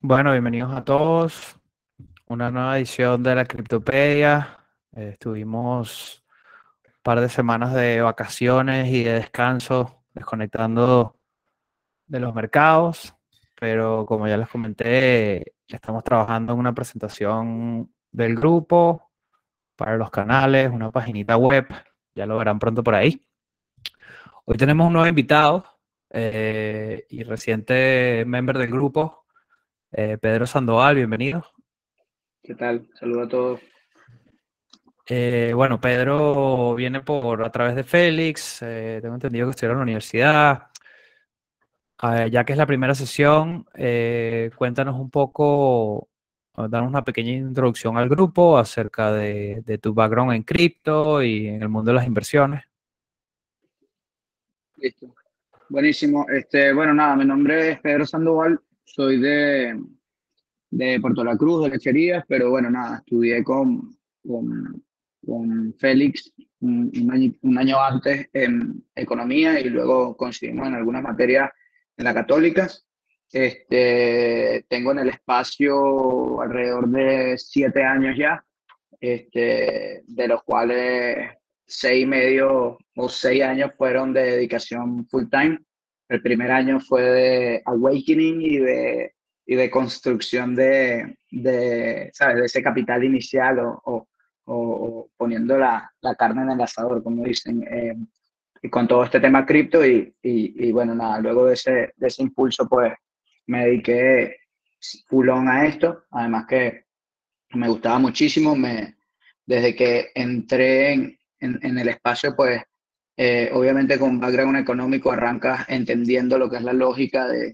Bueno, bienvenidos a todos. Una nueva edición de la Criptopedia. Estuvimos un par de semanas de vacaciones y de descanso, desconectando de los mercados, pero como ya les comenté, estamos trabajando en una presentación del grupo para los canales, una paginita web, ya lo verán pronto por ahí. Hoy tenemos un nuevo invitado eh, y reciente member del grupo, eh, Pedro Sandoval, bienvenido. ¿Qué tal? Saludos a todos. Eh, bueno, Pedro viene por a través de Félix, tengo entendido que estudió en la universidad. ya que es la primera sesión, cuéntanos un poco, danos una pequeña introducción al grupo acerca de, de tu background en cripto y en el mundo de las inversiones. Listo. Buenísimo. Este, bueno, nada, mi nombre es Pedro Sandoval, soy de, de Puerto La Cruz, de Lecherías, pero bueno, nada, estudié con, con, con Félix un, año, antes en economía y luego coincidimos en algunas materias en la católica. Este, tengo en el espacio alrededor de siete años ya, este, de los cuales seis y medio o seis años fueron de dedicación full time. El primer año fue de awakening y de, y de construcción de, de, ¿sabes? de ese capital inicial o, o, o poniendo la, la, carne en el asador, como dicen, eh, y con todo este tema cripto. Y, y, y, bueno, nada, luego de ese, de ese impulso, pues me dediqué full on a esto. Además que me gustaba muchísimo. Me, desde que entré en, en, el espacio, pues eh, obviamente con background económico arrancas entendiendo lo que es la lógica de,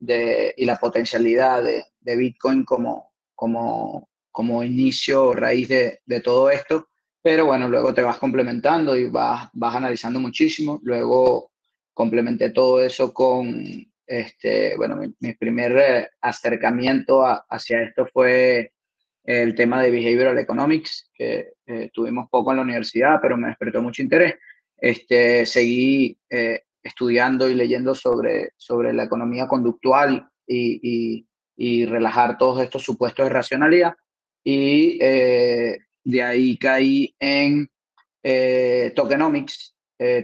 de y la potencialidad de, de, Bitcoin como, como, como inicio o raíz de, de, todo esto. Pero bueno, luego te vas complementando y vas, vas analizando muchísimo. Luego complementé todo eso con, este, bueno, mi, primer eh, acercamiento hacia esto fue el tema de Behavioral Economics, que eh, tuvimos poco en la universidad, pero me despertó mucho interés. Este, seguí eh, estudiando y leyendo sobre, sobre la economía conductual y, y, relajar todos estos supuestos de racionalidad. Y eh, de ahí caí en tokenomics,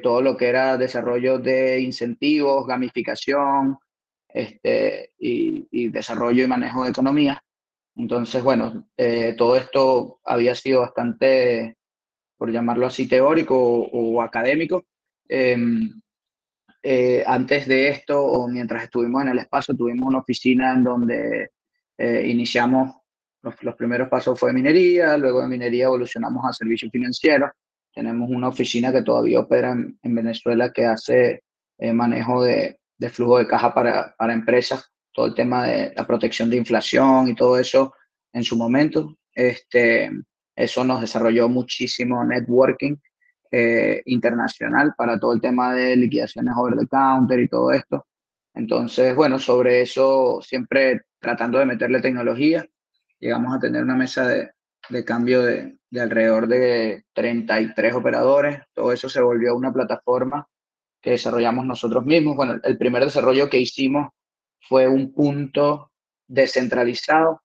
todo lo que era desarrollo de incentivos, gamificación este, y, y desarrollo y manejo de economía. Entonces, bueno, eh, todo esto había sido bastante, por llamarlo así, teórico o, académico. Em, eh, antes de esto, o mientras estuvimos en el espacio, tuvimos una oficina en donde eh, iniciamos, los, primeros pasos fue minería, luego de minería evolucionamos a servicios financieros. Tenemos una oficina que todavía opera en, Venezuela que hace manejo de, de, flujo de caja para, para empresas todo el tema de la protección de inflación y todo eso en su momento. Este, eso nos desarrolló muchísimo networking eh, internacional para todo el tema de liquidaciones over the counter y todo esto. Entonces, bueno, sobre eso siempre tratando de meterle tecnología, llegamos a tener una mesa de, de cambio de, de, alrededor de 33 operadores. Todo eso se volvió una plataforma que desarrollamos nosotros mismos. Bueno, el primer desarrollo que hicimos fue un punto descentralizado,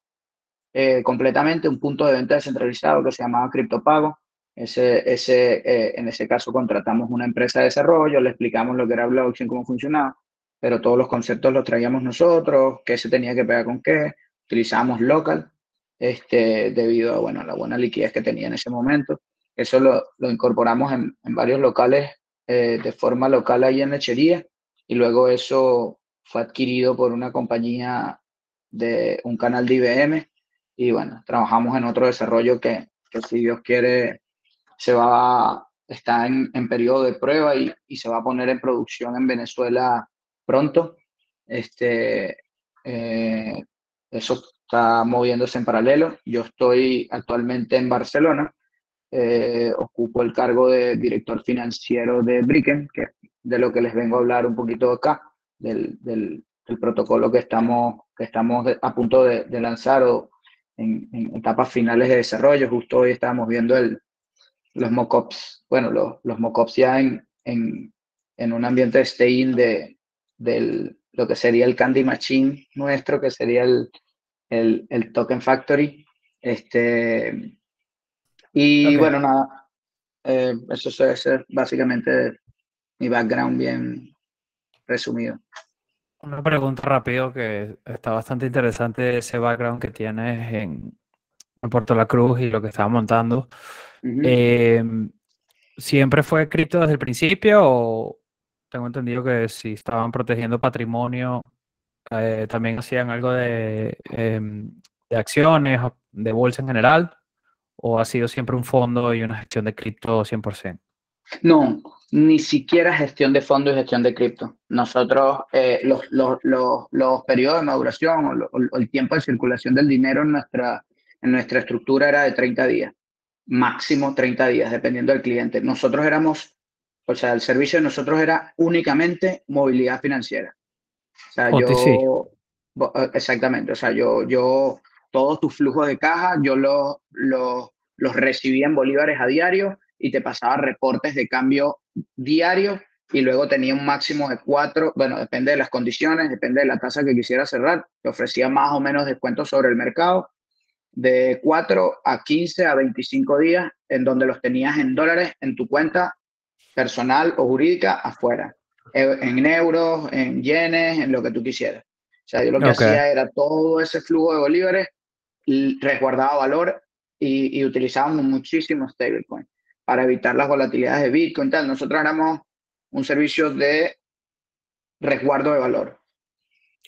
eh, completamente, un punto de venta descentralizado que se llamaba CryptoPago. Ese, ese, eh, en ese caso contratamos una empresa de desarrollo, le explicamos lo que era blockchain, cómo funcionaba, pero todos los conceptos los traíamos nosotros, qué se tenía que pegar con qué, utilizamos local, este, debido a bueno, la buena liquidez que tenía en ese momento. Eso lo, lo incorporamos en, varios locales eh, de forma local ahí en Lechería y luego eso fue adquirido por una compañía de un canal de IBM y bueno, trabajamos en otro desarrollo que, que si Dios quiere se va, está en, en periodo de prueba y, y, se va a poner en producción en Venezuela pronto. Este, eh, eso está moviéndose en paralelo. Yo estoy actualmente en Barcelona, eh, ocupo el cargo de director financiero de Bricken, que de lo que les vengo a hablar un poquito acá del, del, protocolo que estamos, que estamos a punto de, de lanzar o en, en, etapas finales de desarrollo. Justo hoy estábamos viendo el, los mockups, bueno, los, los mockups ya en, en, en, un ambiente de stay-in de, del, lo que sería el Candy Machine nuestro, que sería el, el, el Token Factory. Este, y bueno, nada, eh, eso es básicamente mi background bien resumido. Una pregunta rápido que está bastante interesante ese background que tienes en, en Puerto La Cruz y lo que estaba montando. Em, ¿Siempre fue cripto desde el principio o tengo entendido que si estaban protegiendo patrimonio, eh, también hacían algo de, em, de acciones, de bolsa en general? ¿O ha sido siempre un fondo y una gestión de cripto 100%? No, ni siquiera gestión de fondos y gestión de cripto. Nosotros, eh, los, los, los, periodos de maduración o, el tiempo de circulación del dinero en nuestra, en nuestra estructura era de 30 días, máximo 30 días, dependiendo del cliente. Nosotros éramos, o sea, el servicio de nosotros era únicamente movilidad financiera. O sea, yo, eh, exactamente, o sea, yo, yo, todos tus flujos de caja, yo los, los, los recibía en bolívares a diario y te pasaba reportes de cambio diario y luego tenía un máximo de cuatro, bueno, depende de las condiciones, depende de la tasa que quisiera cerrar, te ofrecía más o menos descuentos sobre el mercado, de 4 a 15 a 25 días, en donde los tenías en dólares en tu cuenta personal o jurídica afuera, en euros, en yenes, en lo que tú quisieras. O sea, yo lo que hacía era todo ese flujo de bolívares, resguardaba valor y, y utilizábamos muchísimos stablecoins para evitar las volatilidades de Bitcoin. Tal. Nosotros éramos un servicio de resguardo de valor.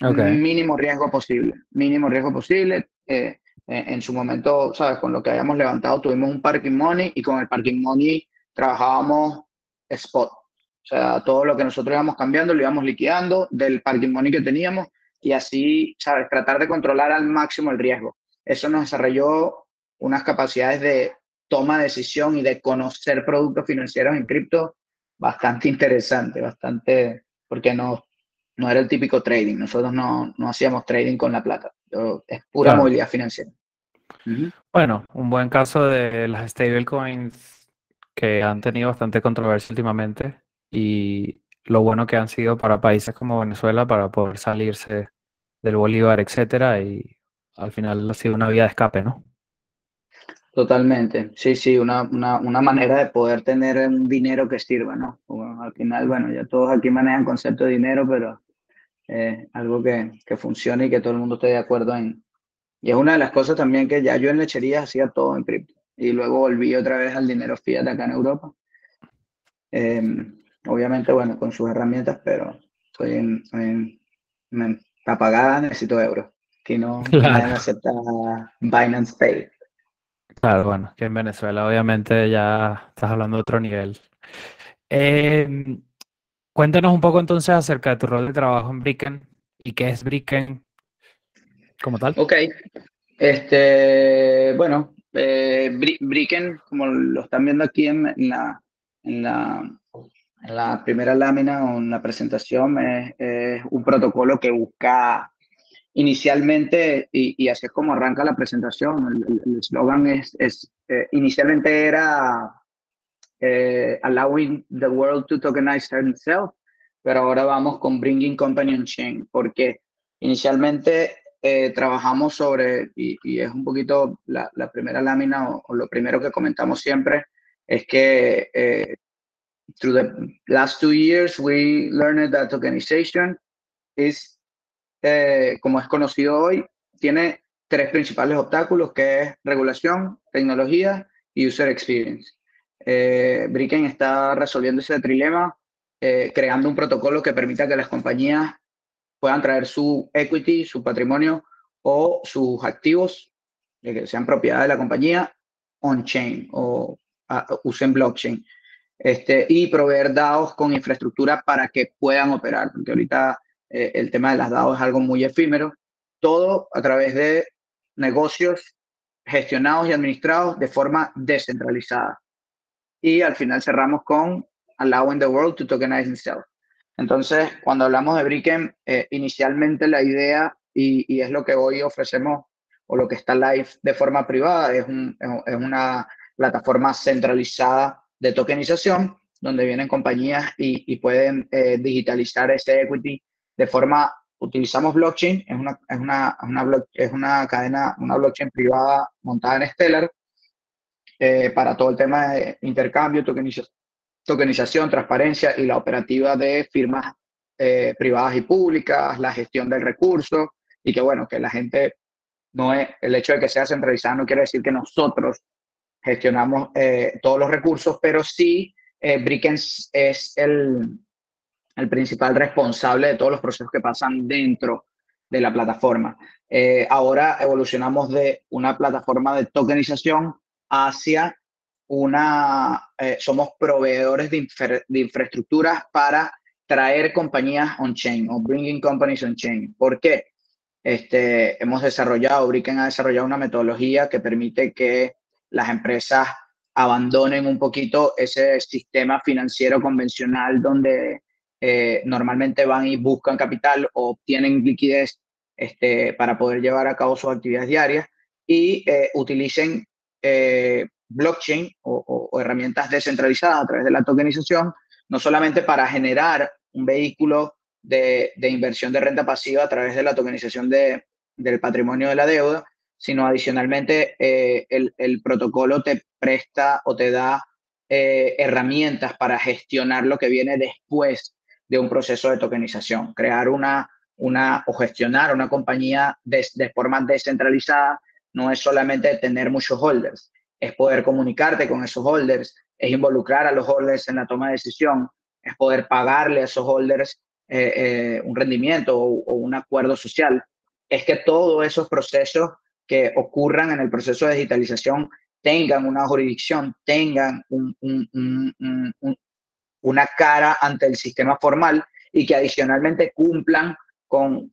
Mínimo riesgo posible. Mínimo riesgo posible. Eh, en su momento, ¿sabes? Con lo que habíamos levantado tuvimos un parking money y con el parking money trabajábamos spot. O sea, todo lo que nosotros íbamos cambiando lo íbamos liquidando del parking money que teníamos y así, ¿sabes? Tratar de controlar al máximo el riesgo. Eso nos desarrolló unas capacidades de toma de decisión y de conocer productos financieros en cripto bastante interesante, bastante, porque no, no era el típico trading. Nosotros no, no hacíamos trading con la plata. es pura movilidad financiera. Bueno, un buen caso de las stablecoins que han tenido bastante controversia últimamente y lo bueno que han sido para países como Venezuela para poder salirse del Bolívar, etcétera, y al final ha sido una vía de escape, ¿no? Totalmente, sí, sí, una, una, una, manera de poder tener un dinero que sirva, ¿no? al final, bueno, ya todos aquí manejan concepto de dinero, pero eh, algo que, que funcione y que todo el mundo esté de acuerdo en. Y es una de las cosas también que ya yo en lechería hacía todo en cripto y luego volví otra vez al dinero fiat acá en Europa. Em, obviamente, bueno, con sus herramientas, pero estoy en, en, pagada, necesito euros. Aquí no nadie acepta Binance Pay. Claro, bueno, que en Venezuela obviamente ya estás hablando de otro nivel. Em, cuéntanos un poco entonces acerca de tu rol de trabajo en Bricken y qué es Bricken como tal. Ok, este, bueno, eh, Bricken, como lo están viendo aquí en, la, en, la, en la primera lámina o en la presentación, es un protocolo que busca inicialmente, y, así es como arranca la presentación, el eslogan es, es eh, inicialmente era eh, Allowing the World to Tokenize Itself, pero ahora vamos con Bringing Company on Chain, porque inicialmente eh, trabajamos sobre, y, es un poquito la, la primera lámina o, lo primero que comentamos siempre, es que through the last two years we learned that tokenization is eh, como es conocido hoy, tiene tres principales obstáculos, que es regulación, tecnología y user experience. Eh, Bricken está resolviendo ese trilema, eh, creando un protocolo que permita que las compañías puedan traer su equity, su patrimonio o sus activos, que sean propiedad de la compañía, on-chain o usen blockchain. Este, y proveer DAOs con infraestructura para que puedan operar, porque ahorita eh, el tema de las DAO es algo muy efímero, todo a través de negocios gestionados y administrados de forma descentralizada. Y al final cerramos con Allowing the World to Tokenize Itself. Entonces, cuando hablamos de Bricken, eh, inicialmente la idea, y, es lo que hoy ofrecemos, o lo que está live de forma privada, es, es una plataforma centralizada de tokenización, donde vienen compañías y, pueden eh, digitalizar ese equity de forma utilizamos blockchain, es una, es una, una, es una cadena, una blockchain privada montada en Stellar eh, para todo el tema de intercambio, tokenización, tokenización, transparencia y la operativa de firmas eh, privadas y públicas, la gestión del recurso y que bueno, que la gente no es, el hecho de que sea centralizada no quiere decir que nosotros gestionamos eh, todos los recursos, pero sí eh, Brickens es el, el, principal responsable de todos los procesos que pasan dentro de la plataforma. Eh, ahora evolucionamos de una plataforma de tokenización hacia una, somos proveedores de, de infraestructuras para traer compañías on-chain o bringing companies on-chain. ¿Por qué? Este, hemos desarrollado, Bricken ha desarrollado una metodología que permite que las empresas abandonen un poquito ese sistema financiero convencional donde eh, normalmente van y buscan capital o obtienen liquidez este, para poder llevar a cabo sus actividades diarias y eh, utilicen eh, blockchain o, herramientas descentralizadas a través de la tokenización, no solamente para generar un vehículo de, inversión de renta pasiva a través de la tokenización de, del patrimonio de la deuda, sino adicionalmente eh, el, protocolo te presta o te da eh, herramientas para gestionar lo que viene después de un proceso de tokenización. Crear una, una o gestionar una compañía de, de forma descentralizada no es solamente tener muchos holders, es poder comunicarte con esos holders, es involucrar a los holders en la toma de decisión, es poder pagarle a esos holders eh, eh, un rendimiento o, un acuerdo social, es que todos esos procesos que ocurran en el proceso de digitalización tengan una jurisdicción, tengan una cara ante el sistema formal y que adicionalmente cumplan con,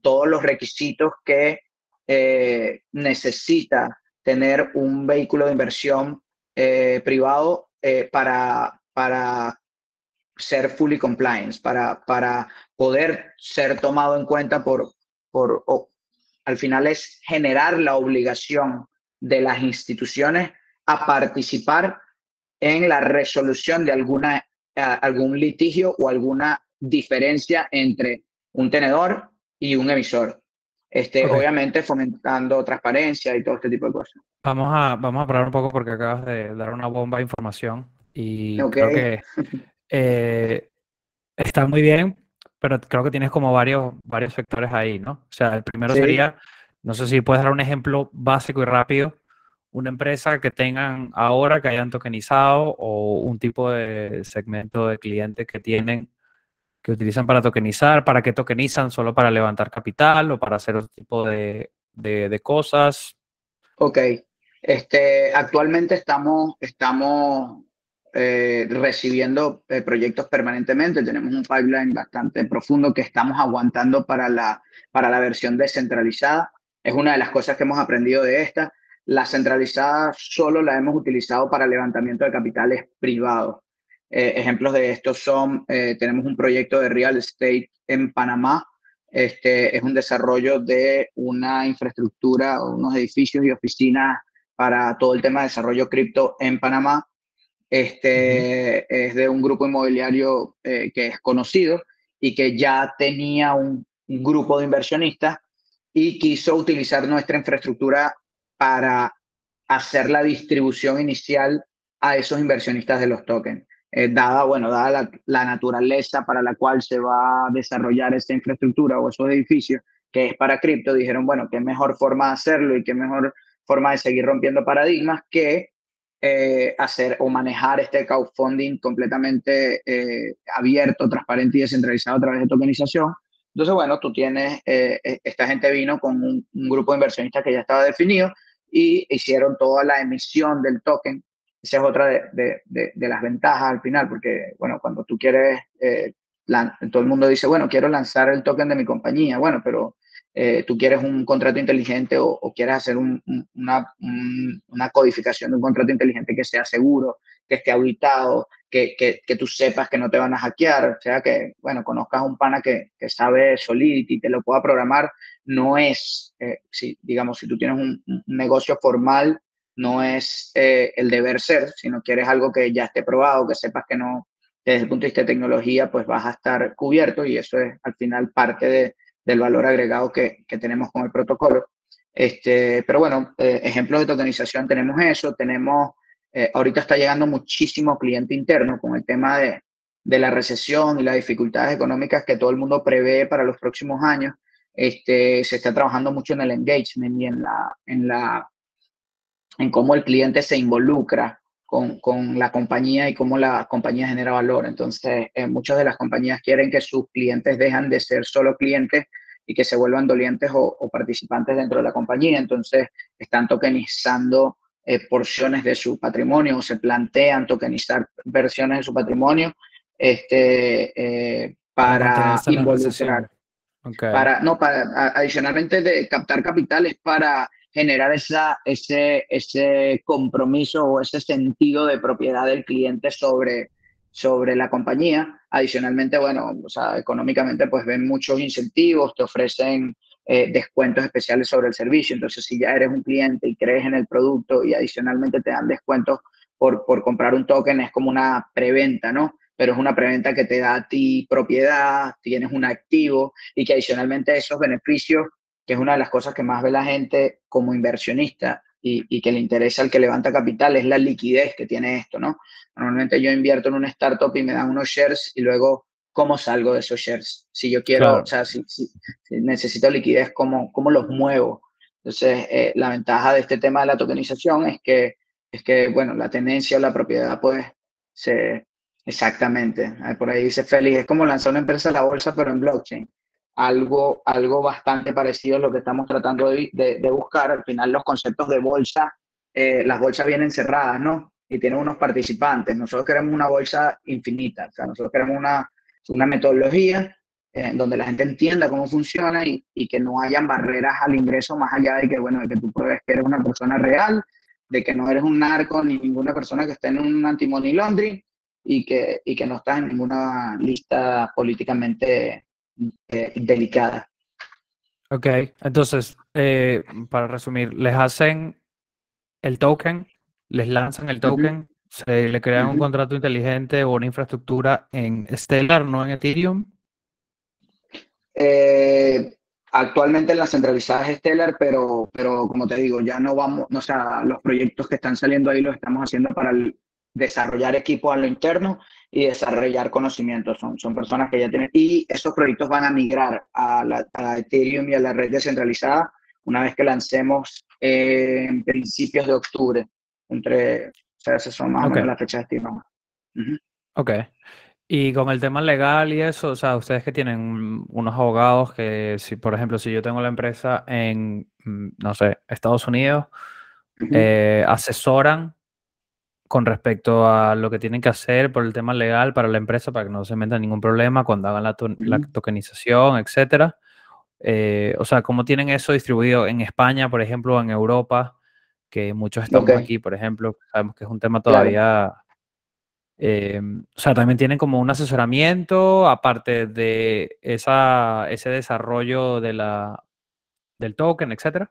todos los requisitos que eh, necesita tener un vehículo de inversión privado para, para ser fully compliance, para, para poder ser tomado en cuenta por, por al final es generar la obligación de las instituciones a participar en la resolución de alguna, algún litigio o alguna diferencia entre un tenedor y un emisor. Este, Obviamente fomentando transparencia y todo este tipo de cosas. Vamos a, vamos a parar un poco porque acabas de dar una bomba de información y creo que eh, está muy bien, pero creo que tienes como varios, varios sectores ahí, ¿no? O sea, el primero sería, no sé si puedes dar un ejemplo básico y rápido, una empresa que tengan ahora, que hayan tokenizado o un tipo de segmento de clientes que tienen, que utilizan para tokenizar, ¿para qué tokenizan? ¿Solo para levantar capital o para hacer otro tipo de, de, de cosas? Ok. Este, actualmente estamos, estamos eh, recibiendo eh, proyectos permanentemente. Tenemos un pipeline bastante profundo que estamos aguantando para la, para la versión descentralizada. Es una de las cosas que hemos aprendido de esta. La centralizada solo la hemos utilizado para levantamiento de capitales privados. Eh, ejemplos de esto son, tenemos un proyecto de real estate en Panamá. Este es un desarrollo de una infraestructura, unos edificios y oficinas para todo el tema de desarrollo cripto en Panamá este, es de un grupo inmobiliario eh, que es conocido y que ya tenía un, grupo de inversionistas y quiso utilizar nuestra infraestructura para hacer la distribución inicial a esos inversionistas de los tokens. Eh, dada, bueno, dada la, naturaleza para la cual se va a desarrollar esa infraestructura o esos edificios, que es para cripto, dijeron, bueno, qué mejor forma de hacerlo y qué mejor forma de seguir rompiendo paradigmas que eh, hacer o manejar este crowdfunding completamente eh, abierto, transparente y descentralizado a través de tokenización. Entonces, bueno, tú tienes, eh, esta gente vino con un, grupo de inversionistas que ya estaba definido y hicieron toda la emisión del token. Esa es otra de, de, de, las ventajas al final, porque, bueno, cuando tú quieres, todo el mundo dice, bueno, quiero lanzar el token de mi compañía, bueno, pero eh, tú quieres un contrato inteligente o, quieres hacer una, una, codificación de un contrato inteligente que sea seguro, que esté auditado, que, que, que, tú sepas que no te van a hackear, o sea, que, bueno, conozcas a un pana que, que sabe Solidity y te lo pueda programar, no es, eh, si, digamos, si tú tienes un, negocio formal, no es eh, el deber ser, sino quieres algo que ya esté probado, que sepas que no, desde el punto de vista de tecnología, pues vas a estar cubierto y eso es al final parte de del valor agregado que, que tenemos con el protocolo. Este, pero bueno, eh, ejemplos de tokenización tenemos eso, tenemos, eh, ahorita está llegando muchísimo cliente interno con el tema de, de, la recesión y las dificultades económicas que todo el mundo prevé para los próximos años. Este, se está trabajando mucho en el engagement y en, la, en, la, en cómo el cliente se involucra con, con, la compañía y cómo la compañía genera valor. Entonces, eh, muchas de las compañías quieren que sus clientes dejan de ser solo clientes y que se vuelvan dolientes o, participantes dentro de la compañía. Entonces, están tokenizando eh, porciones de su patrimonio o se plantean tokenizar versiones de su patrimonio este, eh, para involucrar. Para, no, para adicionalmente de captar capitales para generar esa, ese, ese compromiso o ese sentido de propiedad del cliente sobre, sobre la compañía. Adicionalmente, bueno, o sea, económicamente pues ven muchos incentivos, te ofrecen eh, descuentos especiales sobre el servicio. Entonces, si ya eres un cliente y crees en el producto y adicionalmente te dan descuentos por, por comprar un token, es como una preventa, ¿no? Pero es una preventa que te da a ti propiedad, tienes un activo y que adicionalmente esos beneficios, que es una de las cosas que más ve la gente como inversionista, y, que le interesa al que levanta capital es la liquidez que tiene esto, ¿no? Normalmente yo invierto en una startup y me dan unos shares y luego, ¿cómo salgo de esos shares? Si yo quiero, o sea, si, necesito liquidez, ¿cómo, ¿cómo los muevo? Entonces, eh, la ventaja de este tema de la tokenización es que, es que, bueno, la tenencia o la propiedad, pues, se, exactamente, por ahí dice Félix, es como lanzar una empresa a la bolsa, pero en blockchain algo, algo bastante parecido a lo que estamos tratando de, de, buscar. Al final los conceptos de bolsa, eh, las bolsas vienen cerradas, ¿no? Y tienen unos participantes. Nosotros queremos una bolsa infinita, o sea, nosotros queremos una, una metodología eh, donde la gente entienda cómo funciona y, y, que no hayan barreras al ingreso más allá de que, bueno, de que tú pruebes que eres una persona real, de que no eres un narco ni ninguna persona que esté en un anti-money laundering y que, y que no estás en ninguna lista políticamente eh, delicada. Ok, entonces, eh, para resumir, les hacen el token, les lanzan el token, se le crean un contrato inteligente o una infraestructura en Stellar, no en Ethereum. Eh, actualmente en la centralizada es Stellar, pero, pero como te digo, ya no vamos, o sea, los proyectos que están saliendo ahí los estamos haciendo para desarrollar equipos a lo interno y desarrollar conocimientos. Son, son personas que ya tienen, y esos proyectos van a migrar a, la, a Ethereum y a la red descentralizada una vez que lancemos eh, en principios de octubre, entre, o sea, esas son más o menos las fechas estimadas. Ok. Y con el tema legal y eso, o sea, ustedes que tienen unos abogados que, si, por ejemplo, si yo tengo la empresa en, mm, no sé, Estados Unidos, eh, asesoran con respecto a lo que tienen que hacer por el tema legal para la empresa para que no se meta ningún problema cuando hagan la, tokenización, etcétera. Eh, o sea, ¿cómo tienen eso distribuido en España, por ejemplo, en Europa? Que muchos estamos aquí, por ejemplo, sabemos que es un tema todavía... Eh, o sea, también tienen como un asesoramiento, aparte de esa, ese desarrollo de la, del token, etcétera.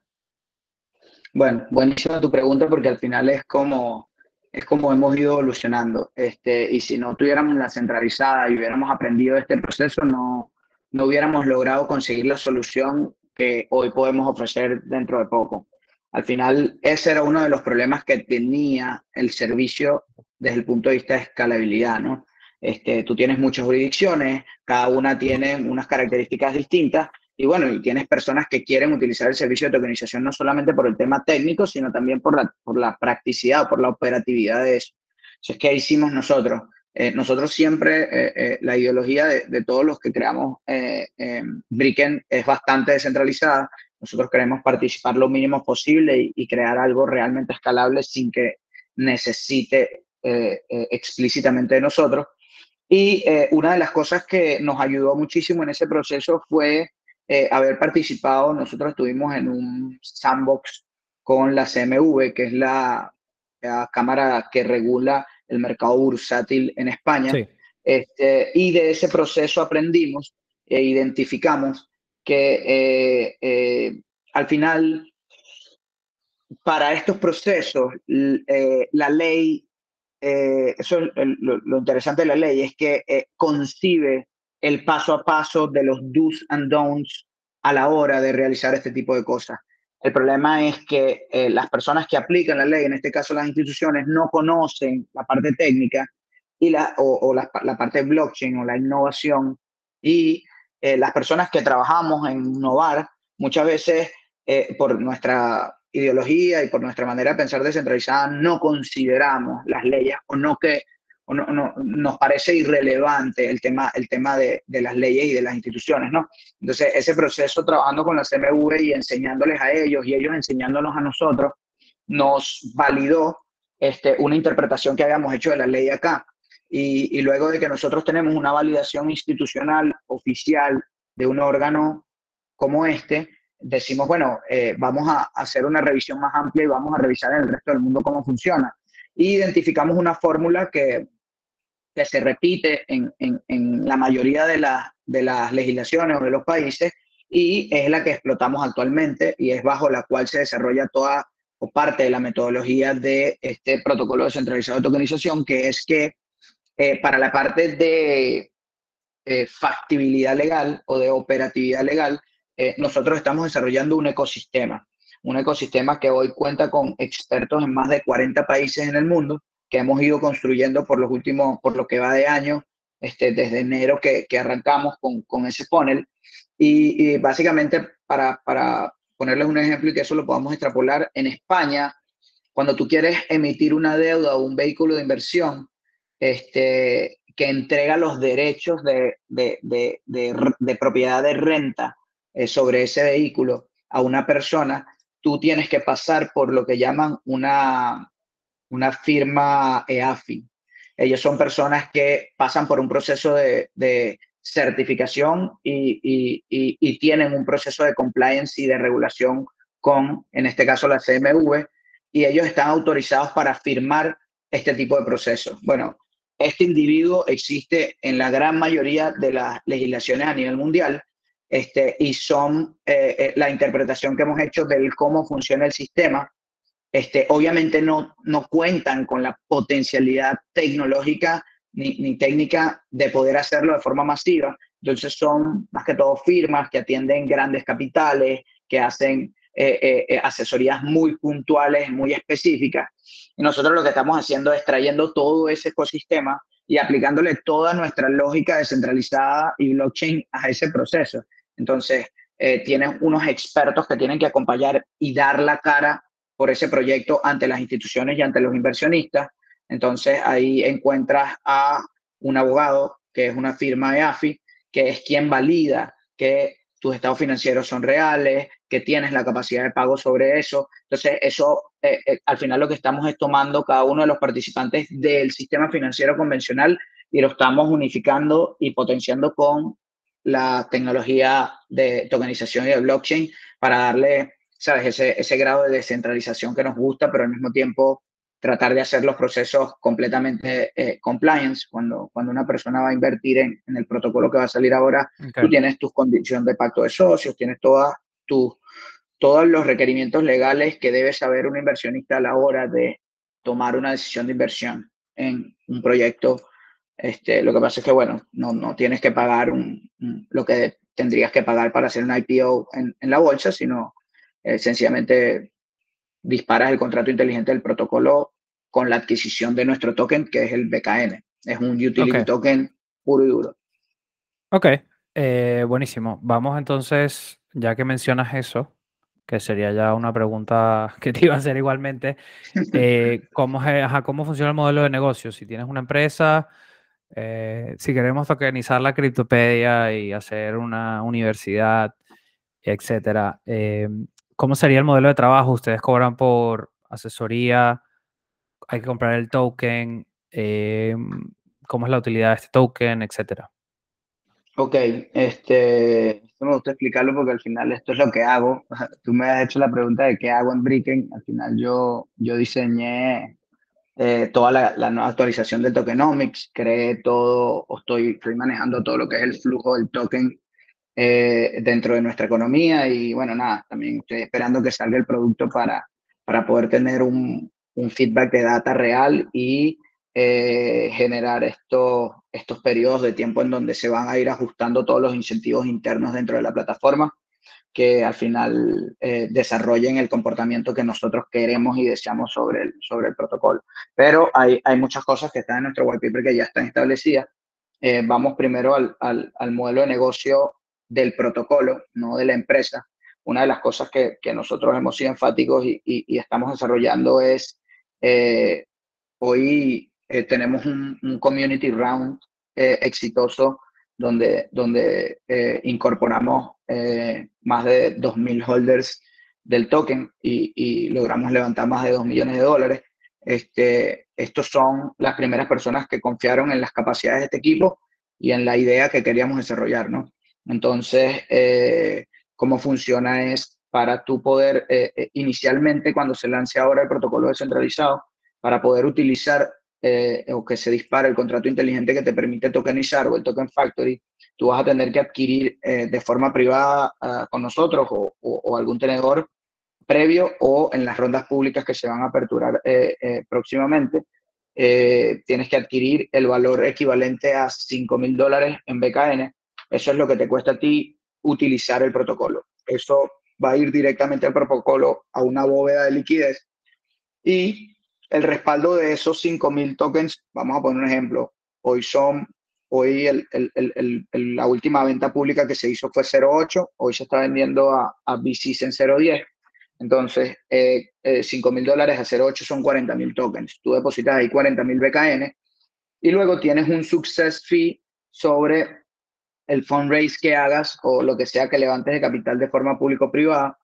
Bueno, buenísima tu pregunta porque al final es como es como hemos ido evolucionando. Este, y si no tuviéramos la centralizada y hubiéramos aprendido este proceso, no, no hubiéramos logrado conseguir la solución que hoy podemos ofrecer dentro de poco. Al final, ese era uno de los problemas que tenía el servicio desde el punto de vista de escalabilidad, ¿no? Este, tú tienes muchas jurisdicciones, cada una tiene unas características distintas y bueno, y tienes personas que quieren utilizar el servicio de tokenización no solamente por el tema técnico, sino también por la, por la practicidad, por la operatividad de eso. Eso es que hicimos nosotros. Eh, nosotros siempre, eh, eh, la ideología de, de, todos los que creamos Bricken es bastante descentralizada. Nosotros queremos participar lo mínimo posible y, y crear algo realmente escalable sin que necesite explícitamente de nosotros. Y una de las cosas que nos ayudó muchísimo en ese proceso fue eh, haber participado, nosotros estuvimos en un sandbox con la CMV, que es la, cámara que regula el mercado bursátil en España. Este, y de ese proceso aprendimos e identificamos que eh, eh, al final, para estos procesos, la ley, eso es lo, lo, interesante de la ley, es que concibe el paso a paso de los do's and don'ts a la hora de realizar este tipo de cosas. El problema es que eh, las personas que aplican la ley, en este caso las instituciones, no conocen la parte técnica y la, o, la, parte blockchain o la innovación y eh, las personas que trabajamos en innovar, muchas veces eh, por nuestra ideología y por nuestra manera de pensar descentralizada, no consideramos las leyes o no que no, no, nos parece irrelevante el tema, el tema de, de, las leyes y de las instituciones, ¿no? Entonces, ese proceso trabajando con la CMV y enseñándoles a ellos y ellos enseñándonos a nosotros, nos validó este, una interpretación que habíamos hecho de la ley acá. Y, y luego de que nosotros tenemos una validación institucional oficial de un órgano como este, decimos, bueno, eh, vamos a hacer una revisión más amplia y vamos a revisar en el resto del mundo cómo funciona. Y identificamos una fórmula que que se repite en, la mayoría de, la, de las legislaciones o de los países y es la que explotamos actualmente y es bajo la cual se desarrolla toda o parte de la metodología de este protocolo descentralizado de tokenización, que es que eh, para la parte de eh, factibilidad legal o de operatividad legal, eh, nosotros estamos desarrollando un ecosistema, un ecosistema que hoy cuenta con expertos en más de 40 países en el mundo que hemos ido construyendo por los últimos, por lo que va de año, este, desde enero que, que arrancamos con, con, ese funnel. Y, y, básicamente, para, para ponerles un ejemplo y que eso lo podamos extrapolar, en España, cuando tú quieres emitir una deuda o un vehículo de inversión este, que entrega los derechos de, de, de, de propiedad de renta eh, sobre ese vehículo a una persona, tú tienes que pasar por lo que llaman una, una firma EAFI. Ellos son personas que pasan por un proceso de, certificación y, tienen un proceso de compliance y de regulación con, en este caso, la CMV, y ellos están autorizados para firmar este tipo de procesos. Bueno, este individuo existe en la gran mayoría de las legislaciones a nivel mundial este, y son eh, eh la interpretación que hemos hecho del cómo funciona el sistema este, obviamente no, no cuentan con la potencialidad tecnológica ni, ni, técnica de poder hacerlo de forma masiva. Entonces son más que todo firmas que atienden grandes capitales, que hacen eh, eh, eh, asesorías muy puntuales, muy específicas. Y nosotros lo que estamos haciendo es trayendo todo ese ecosistema y aplicándole toda nuestra lógica descentralizada y blockchain a ese proceso. Entonces, eh, tienes unos expertos que tienen que acompañar y dar la cara por ese proyecto ante las instituciones y ante los inversionistas. Entonces ahí encuentras a un abogado que es una firma de AFI, que es quien valida que tus estados financieros son reales, que tienes la capacidad de pago sobre eso. Entonces eso eh, eh, al final lo que estamos es tomando cada uno de los participantes del sistema financiero convencional y lo estamos unificando y potenciando con la tecnología de tokenización y de blockchain para darle ¿sabes? Ese, ese grado de descentralización que nos gusta, pero al mismo tiempo tratar de hacer los procesos completamente eh, compliance. Cuando, cuando una persona va a invertir en, en, el protocolo que va a salir ahora, okay. tú tienes tus condiciones de pacto de socios, tienes todas tus, todos los requerimientos legales que debe saber un inversionista a la hora de tomar una decisión de inversión en un proyecto. Este, lo que pasa es que, bueno, no, no tienes que pagar un, un, lo que tendrías que pagar para hacer un IPO en, en la bolsa, sino eh, sencillamente disparas el contrato inteligente del protocolo con la adquisición de nuestro token, que es el BKN. Es un utility okay. token puro y duro. Ok, eh, buenísimo. Vamos entonces, ya que mencionas eso, que sería ya una pregunta que te iba a hacer igualmente, eh, ¿cómo, ajá, ¿cómo funciona el modelo de negocio? Si tienes una empresa, eh, si queremos tokenizar la criptopedia y hacer una universidad, etcétera, ¿Cómo sería el modelo de trabajo? ¿Ustedes cobran por asesoría? ¿Hay que comprar el token? Eh, ¿Cómo es la utilidad de este token? Etcétera. Ok, este, esto me gusta explicarlo porque al final esto es lo que hago. Tú me has hecho la pregunta de qué hago en Bricken. Al final yo, yo diseñé eh, toda la, la, nueva actualización del tokenomics, creé todo, o estoy, estoy manejando todo lo que es el flujo del token eh, dentro de nuestra economía y bueno, nada, también estoy esperando que salga el producto para, para poder tener un, un feedback de data real y eh, generar estos, estos periodos de tiempo en donde se van a ir ajustando todos los incentivos internos dentro de la plataforma. que al final eh, desarrollen el comportamiento que nosotros queremos y deseamos sobre el, sobre el protocolo. Pero hay, hay muchas cosas que están en nuestro white paper que ya están establecidas. Eh, vamos primero al, al, al, modelo de negocio del protocolo, no de la empresa. Una de las cosas que, nosotros hemos sido enfáticos y, estamos desarrollando es, eh, hoy tenemos un, un, community round exitoso donde, donde eh, incorporamos eh, más de 2.000 holders del token y, y, logramos levantar más de 2 millones de dólares. Este, estos son las primeras personas que confiaron en las capacidades de este equipo y en la idea que queríamos desarrollar, ¿no? Entonces, eh, cómo funciona es para tú poder, inicialmente cuando se lance ahora el protocolo descentralizado, para poder utilizar eh, o que se dispara el contrato inteligente que te permite tokenizar o el token factory, tú vas a tener que adquirir eh, de forma privada uh, con nosotros o, algún tenedor previo o en las rondas públicas que se van a aperturar eh, eh próximamente. Eh, tienes que adquirir el valor equivalente a 5 mil dólares en BKN. Eso es lo que te cuesta a ti utilizar el protocolo. Eso va a ir directamente al protocolo a una bóveda de liquidez y el respaldo de esos 5.000 tokens, vamos a poner un ejemplo, hoy son, hoy el, el, el, la última venta pública que se hizo fue 0.8, hoy se está vendiendo a, a BCs en 0.10. Entonces, eh, eh, 5 mil dólares a 0.8 son 40 mil tokens. Tú depositas ahí 40 mil BKN y luego tienes un success fee sobre el fundraise que hagas o lo que sea que levantes de capital de forma público-privada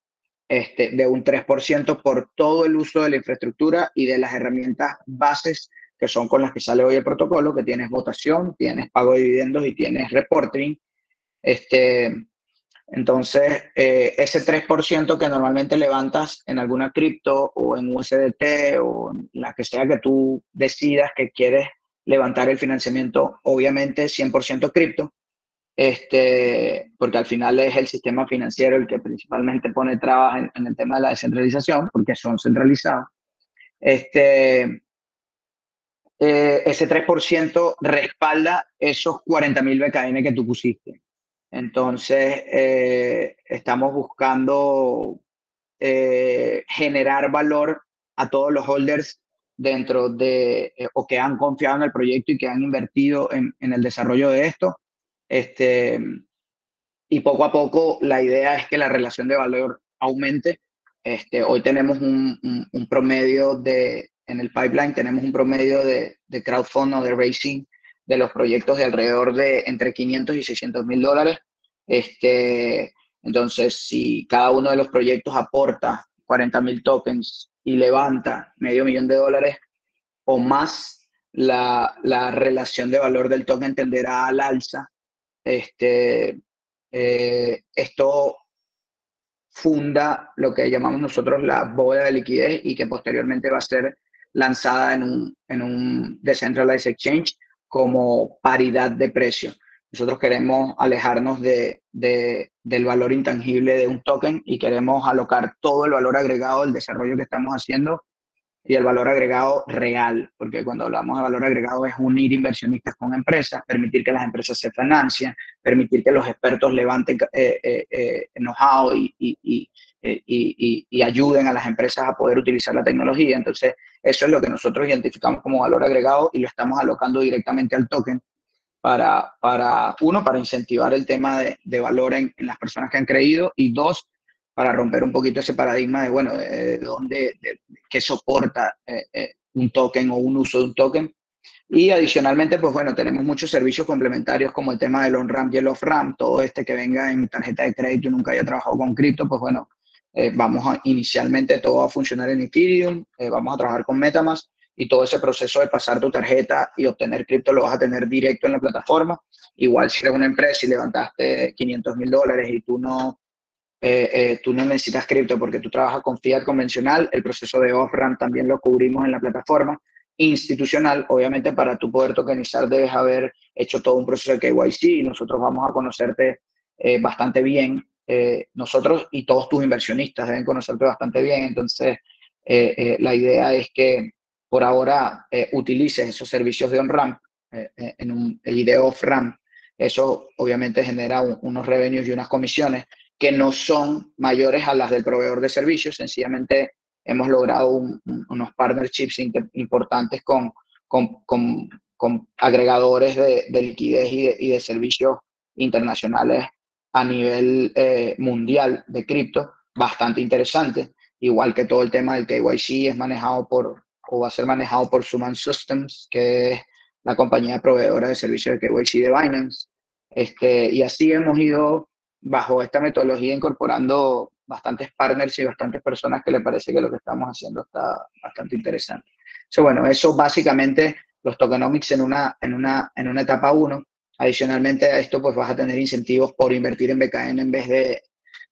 este, de un 3% por todo el uso de la infraestructura y de las herramientas bases que son con las que sale hoy el protocolo, que tienes votación, tienes pago de dividendos y tienes reporting. Este, entonces, eh, ese 3% que normalmente levantas en alguna cripto o en USDT o en la que sea que tú decidas que quieres levantar el financiamiento, obviamente 100% cripto, este, porque al final es el sistema financiero el que principalmente pone trabas en, el tema de la descentralización, porque son centralizados. Este, eh, ese 3% respalda esos 40.000 BKN que tú pusiste. Entonces, eh, estamos buscando eh, generar valor a todos los holders dentro de, o que han confiado en el proyecto y que han invertido en, en el desarrollo de esto este, y poco a poco la idea es que la relación de valor aumente. Este, hoy tenemos un, promedio de, en el pipeline, tenemos un promedio de, de crowdfund o de raising de los proyectos de alrededor de entre 500 y 600 mil dólares. Este, entonces, si cada uno de los proyectos aporta 40 mil tokens y levanta medio millón de dólares o más, la, la relación de valor del token tenderá al alza este, eh, esto funda lo que llamamos nosotros la bóveda de liquidez y que posteriormente va a ser lanzada en un, en un decentralized exchange como paridad de precio. Nosotros queremos alejarnos de, de, del valor intangible de un token y queremos alocar todo el valor agregado del desarrollo que estamos haciendo y el valor agregado real, porque cuando hablamos de valor agregado es unir inversionistas con empresas, permitir que las empresas se financien, permitir que los expertos levanten eh, eh, eh know-how y, y, y, y, ayuden a las empresas a poder utilizar la tecnología. Entonces, eso es lo que nosotros identificamos como valor agregado y lo estamos alocando directamente al token para, para uno, para incentivar el tema de, de valor en, en las personas que han creído y dos, para romper un poquito ese paradigma de, bueno, de, dónde, de, qué soporta eh, eh, un token o un uso de un token. Y adicionalmente, pues bueno, tenemos muchos servicios complementarios como el tema del on-ramp y el off-ramp, todo este que venga en tarjeta de crédito y nunca haya trabajado con cripto, pues bueno, eh, vamos inicialmente todo a funcionar en Ethereum, vamos a trabajar con Metamask y todo ese proceso de pasar tu tarjeta y obtener cripto lo vas a tener directo en la plataforma. Igual si eres una empresa y levantaste 500 mil dólares y tú no eh, eh, tú no necesitas cripto porque tú trabajas con fiat convencional, el proceso de off-ramp también lo cubrimos en la plataforma institucional, obviamente para tú poder tokenizar debes haber hecho todo un proceso de KYC y nosotros vamos a conocerte eh, bastante bien, nosotros y todos tus inversionistas deben conocerte bastante bien, entonces la idea es que por ahora utilices esos servicios de on-ramp en un, y de off-ramp, eso obviamente genera unos revenues y unas comisiones que no son mayores a las del proveedor de servicios. Sencillamente hemos logrado unos partnerships importantes con, con, con, agregadores de, liquidez y de, y de, servicios internacionales a nivel eh, mundial de cripto, bastante interesante. Igual que todo el tema del KYC es manejado por, o va a ser manejado por Suman Systems, que es la compañía proveedora de servicios de KYC de Binance. Este, y así hemos ido bajo esta metodología incorporando bastantes partners y bastantes personas que le parece que lo que estamos haciendo está bastante interesante. So, bueno, eso básicamente los tokenomics en una, en una, en una etapa 1. Adicionalmente a esto, pues vas a tener incentivos por invertir en BKN en vez de,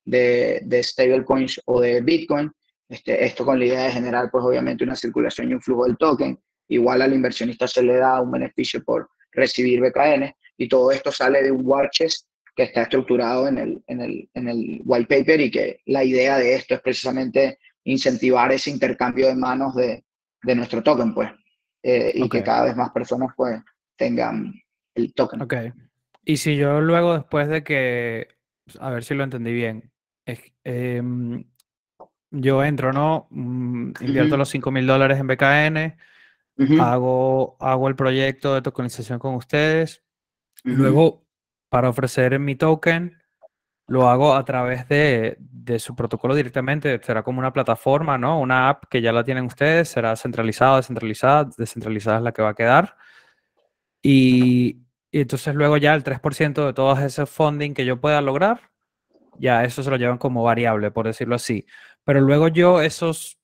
de, de stablecoins o de Bitcoin. Este, esto con la idea de generar, pues obviamente, una circulación y un flujo del token. Igual al inversionista se le da un beneficio por recibir BKN y todo esto sale de un war chest que está estructurado en el, en el, en el white paper y que la idea de esto es precisamente incentivar ese intercambio de manos de, de nuestro token, pues, eh, y que cada vez más personas, pues, tengan el token. Ok. Y si yo luego, después de que, a ver si lo entendí bien, em, yo entro, ¿no? Mm, invierto los 5 mil dólares en BKN, hago, hago el proyecto de tokenización con ustedes, luego para ofrecer mi token, lo hago a través de, su protocolo directamente. Será como una plataforma, ¿no? Una app que ya la tienen ustedes, será centralizada, descentralizada, descentralizada es la que va a quedar. Y, entonces luego ya el 3% de todo ese funding que yo pueda lograr, ya eso se lo llevan como variable, por decirlo así. Pero luego yo esos,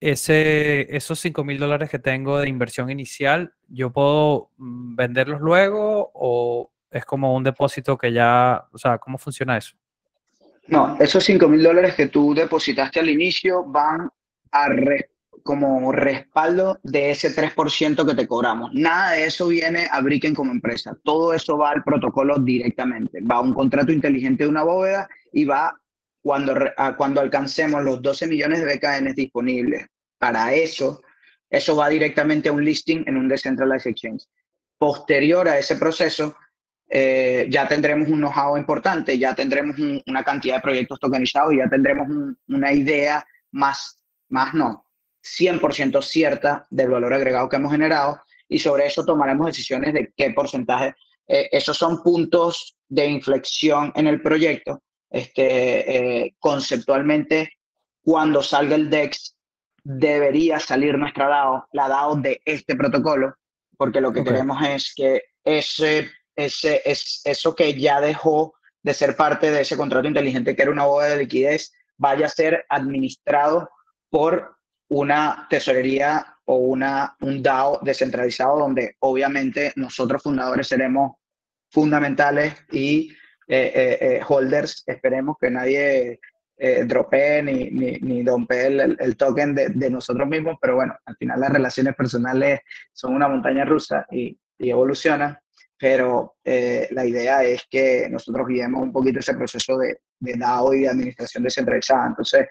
esos 5 mil dólares que tengo de inversión inicial, yo puedo mm, venderlos luego o es como un depósito que ya, o sea, ¿cómo funciona eso? No, esos 5 mil dólares que tú depositaste al inicio van a como respaldo de ese 3% que te cobramos. Nada de eso viene a Bricken como empresa. Todo eso va al protocolo directamente. Va a un contrato inteligente de una bóveda y va cuando, cuando alcancemos los 12 millones de BKN disponibles. Para eso, eso va directamente a un listing en un decentralized exchange. Posterior a ese proceso, eh, ya tendremos un know-how importante, ya tendremos una cantidad de proyectos tokenizados y ya tendremos una idea más, más no, 100% cierta del valor agregado que hemos generado y sobre eso tomaremos decisiones de qué porcentaje. Eh, esos son puntos de inflexión en el proyecto. Este, eh, conceptualmente, cuando salga el DEX, debería salir nuestra DAO, la DAO de este protocolo, porque lo que queremos es que ese ese, es, eso que ya dejó de ser parte de ese contrato inteligente que era una boda de liquidez vaya a ser administrado por una tesorería o una, un DAO descentralizado donde obviamente nosotros fundadores seremos fundamentales y eh, eh, eh, holders, esperemos que nadie dropee ni, ni, ni dompe el, el, token de, de, nosotros mismos, pero bueno, al final las relaciones personales son una montaña rusa y, y evolucionan pero eh, la idea es que nosotros guiemos un poquito ese proceso de, de, DAO y de administración descentralizada. Entonces,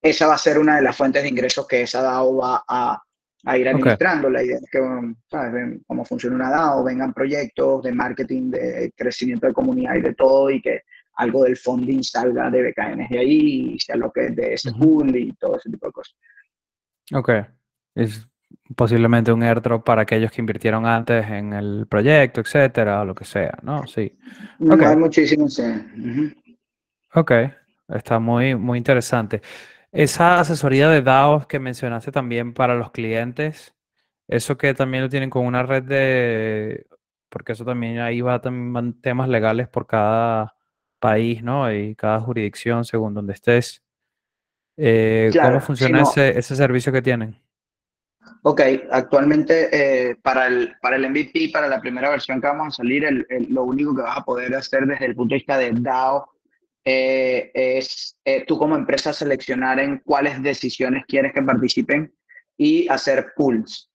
esa va a ser una de las fuentes de ingresos que esa DAO va a, a ir administrando. La idea es que, ¿sabes? Ven cómo funciona una DAO, vengan proyectos de marketing, de crecimiento de comunidad y de todo, y que algo del funding salga de BKN de ahí, y sea lo que es de ese pool y todo ese tipo de cosas. Ok. Es posiblemente un airdrop para aquellos que invirtieron antes en el proyecto, etcétera, o lo que sea, ¿no? Sí. Okay. Hay muchísimos. Ok, está muy, muy interesante. Esa asesoría de DAOs que mencionaste también para los clientes, eso que también lo tienen con una red de, porque eso también ahí va también temas legales por cada país, ¿no? Y cada jurisdicción según donde estés. Eh, ¿Cómo funciona ese, ese servicio que tienen? Ok, actualmente eh, para, el, para el MVP, para la primera versión que vamos a salir, el, lo único que vas a poder hacer desde el punto de vista de DAO eh, es eh, tú como empresa seleccionar en cuáles decisiones quieres que participen y hacer pools.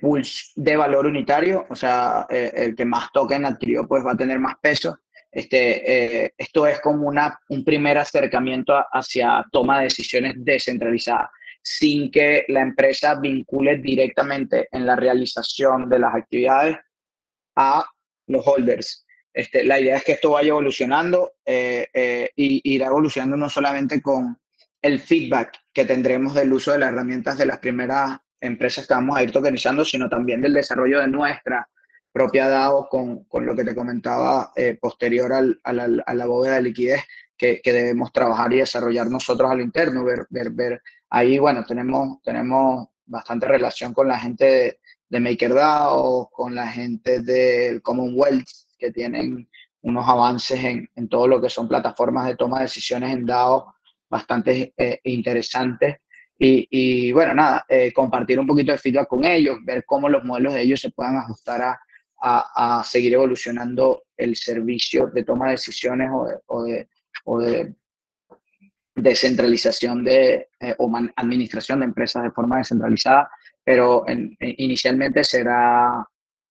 pools de valor unitario, o sea, el que más token adquirió pues va a tener más peso. Este, esto es como una, un primer acercamiento hacia toma de decisiones descentralizada sin que la empresa vincule directamente en la realización de las actividades a los holders. este, la idea es que esto vaya evolucionando eh, eh, y irá evolucionando no solamente con el feedback que tendremos del uso de las herramientas de las primeras empresas que vamos a ir tokenizando, sino también del desarrollo de nuestra propia DAO con, con lo que te comentaba eh, posterior al, a, la, bóveda de liquidez que, que, debemos trabajar y desarrollar nosotros al interno, ver, ver, ver. Ahí, bueno, tenemos, tenemos bastante relación con la gente de, de MakerDAO, con la gente del Commonwealth, que tienen unos avances en, en, todo lo que son plataformas de toma de decisiones en DAO bastante eh, interesantes. Y, y, bueno, nada, eh, compartir un poquito de feedback con ellos, ver cómo los modelos de ellos se puedan ajustar a, a, a seguir evolucionando el servicio de toma de decisiones o de, o de, o de descentralización de, eh, o man, administración de empresas de forma descentralizada, pero en, en, inicialmente será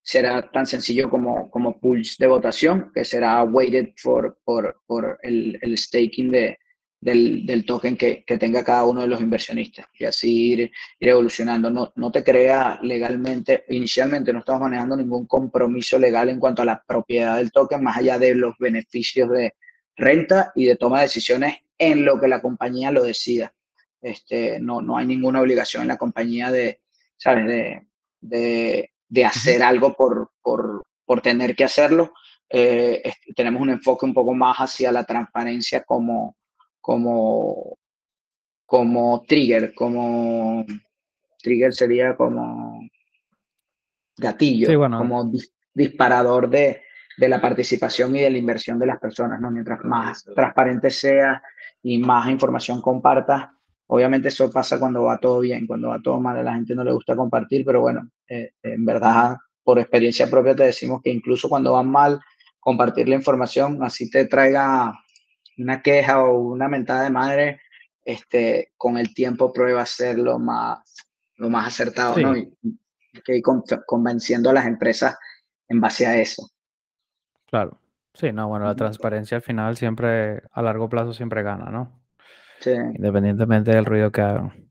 será tan sencillo como, como pools de votación, que será weighted por, por, por el, el staking de, del, del, token que, que, tenga cada uno de los inversionistas y así ir, ir evolucionando. No, no, te crea legalmente, inicialmente no estamos manejando ningún compromiso legal en cuanto a la propiedad del token, más allá de los beneficios de renta y de toma de decisiones en lo que la compañía lo decida. Este, no, no hay ninguna obligación en la compañía de, ¿sabes? De, de, de hacer algo por, por, por, tener que hacerlo. Eh, tenemos un enfoque un poco más hacia la transparencia como, como, como trigger, como trigger sería como gatillo, sí, bueno. como dis disparador de, de, la participación y de la inversión de las personas, ¿no? Mientras más transparente sea y más información compartas, Obviamente eso pasa cuando va todo bien, cuando va todo mal a la gente no le gusta compartir, pero bueno, eh, en verdad por experiencia propia te decimos que incluso cuando va mal, compartir la información, así te traiga una queja o una mentada de madre, este, con el tiempo prueba ser lo más, lo más acertado, sí. ¿no? Y, que con, convenciendo a las empresas en base a eso. Claro. Sí, no, bueno, la transparencia al final siempre, a largo plazo siempre gana, ¿no? Sí. Independientemente del ruido que hagan.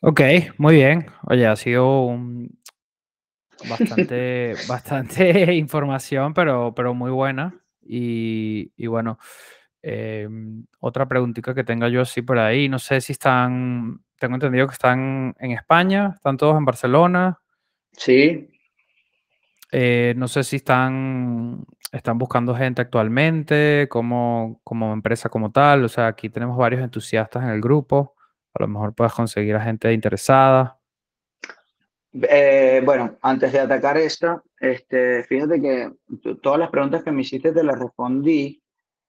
Ok, muy bien. Oye, ha sido un bastante, bastante información, pero, pero muy buena. Y, y bueno, eh, otra preguntita que tenga yo así por ahí. No sé si están, tengo entendido que están en España, están todos en Barcelona. Sí. Eh, no sé si están, están buscando gente actualmente, como, como empresa como tal. O sea, aquí tenemos varios entusiastas en el grupo. A lo mejor puedes conseguir a gente interesada. Eh, bueno, antes de atacar esta, este, fíjate que todas las preguntas que me hiciste te las respondí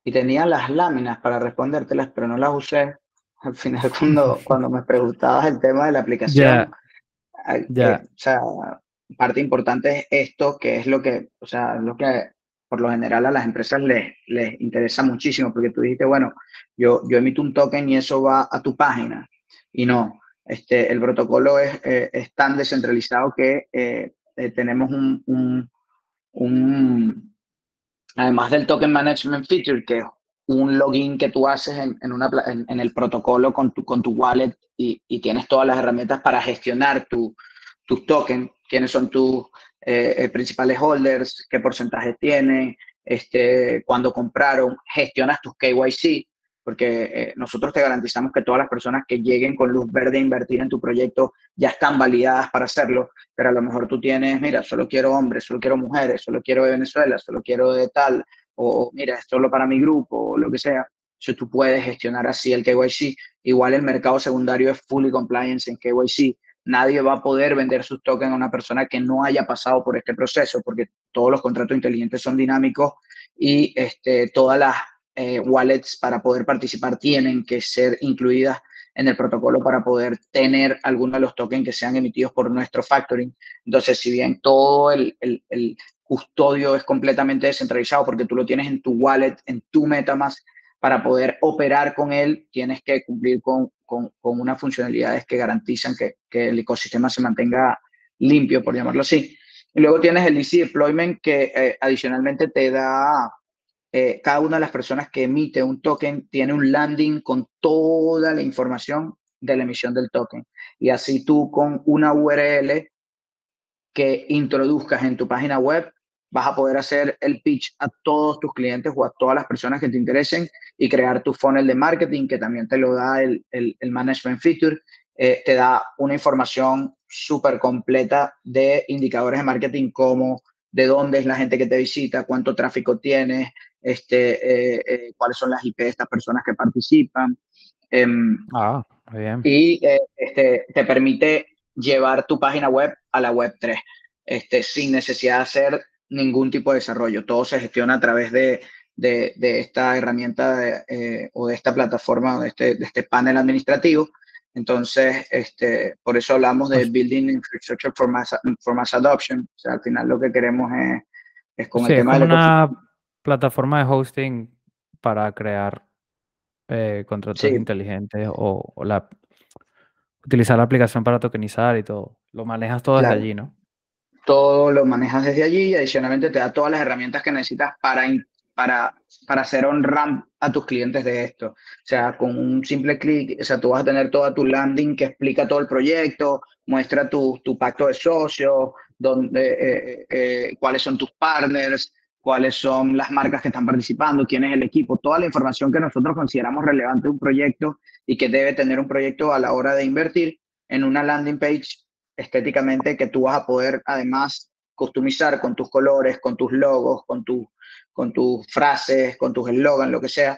y tenía las láminas para respondértelas, pero no las usé. Al final, cuando, cuando me preguntabas el tema de la aplicación, yeah. Yeah. Eh, o sea, parte importante es esto, que es lo que, o sea, lo que por lo general a las empresas les, les interesa muchísimo, porque tú dijiste, bueno, yo, yo emito un token y eso va a tu página. Y no, este, el protocolo es, eh, es tan descentralizado que eh, eh, tenemos un, un, un, además del token management feature, que es un login que tú haces en, en, una, en, en el protocolo con tu, con tu wallet y, y, tienes todas las herramientas para gestionar tu, tus tokens, quiénes son tus eh, principales holders, qué porcentaje tienen, este, cuando compraron, gestionas tus KYC, porque eh, nosotros te garantizamos que todas las personas que lleguen con luz verde a invertir en tu proyecto ya están validadas para hacerlo, pero a lo mejor tú tienes, mira, solo quiero hombres, solo quiero mujeres, solo quiero de Venezuela, solo quiero de tal, o mira, es solo para mi grupo, o lo que sea. Eso tú puedes gestionar así el KYC. Igual el mercado secundario es fully compliance en KYC nadie va a poder vender sus tokens a una persona que no haya pasado por este proceso, porque todos los contratos inteligentes son dinámicos y este, todas las eh, wallets para poder participar tienen que ser incluidas en el protocolo para poder tener algunos de los tokens que sean emitidos por nuestro factoring. Entonces, si bien todo el, el, el custodio es completamente descentralizado porque tú lo tienes en tu wallet, en tu MetaMask, para poder operar con él tienes que cumplir con, con, con unas funcionalidades que garantizan que, que, el ecosistema se mantenga limpio, por llamarlo así. Y luego tienes el Easy Deployment que eh, adicionalmente te da, eh, cada una de las personas que emite un token tiene un landing con toda la información de la emisión del token. Y así tú con una URL que introduzcas en tu página web vas a poder hacer el pitch a todos tus clientes o a todas las personas que te interesen y crear tu funnel de marketing, que también te lo da el, el, Management Feature. Eh, te da una información súper completa de indicadores de marketing como de dónde es la gente que te visita, cuánto tráfico tienes, este, eh, eh, cuáles son las IP de estas personas que participan. Em, ah, bien. Y este, te permite llevar tu página web a la web 3, este, sin necesidad de hacer ningún tipo de desarrollo. Todo se gestiona a través de, de, esta herramienta eh, o de esta plataforma, de este, de este panel administrativo. Entonces, este, por eso hablamos de Building Infrastructure for Mass, for mass Adoption. O sea, al final lo que queremos es, es con el tema de... una plataforma de hosting para crear eh, contratos inteligentes o, la, utilizar la aplicación para tokenizar y todo. Lo manejas todo desde allí, ¿no? Todo lo manejas desde allí y adicionalmente te da todas las herramientas que necesitas para, para, para hacer on-ramp a tus clientes de esto. O sea, con un simple clic, o sea, tú vas a tener toda tu landing que explica todo el proyecto, muestra tu, tu pacto de socios, donde, eh, eh, cuáles son tus partners, cuáles son las marcas que están participando, quién es el equipo, toda la información que nosotros consideramos relevante de un proyecto y que debe tener un proyecto a la hora de invertir en una landing page estéticamente que tú vas a poder además customizar con tus colores, con tus logos, con, tu, con tus frases, con tus eslogans, lo que sea.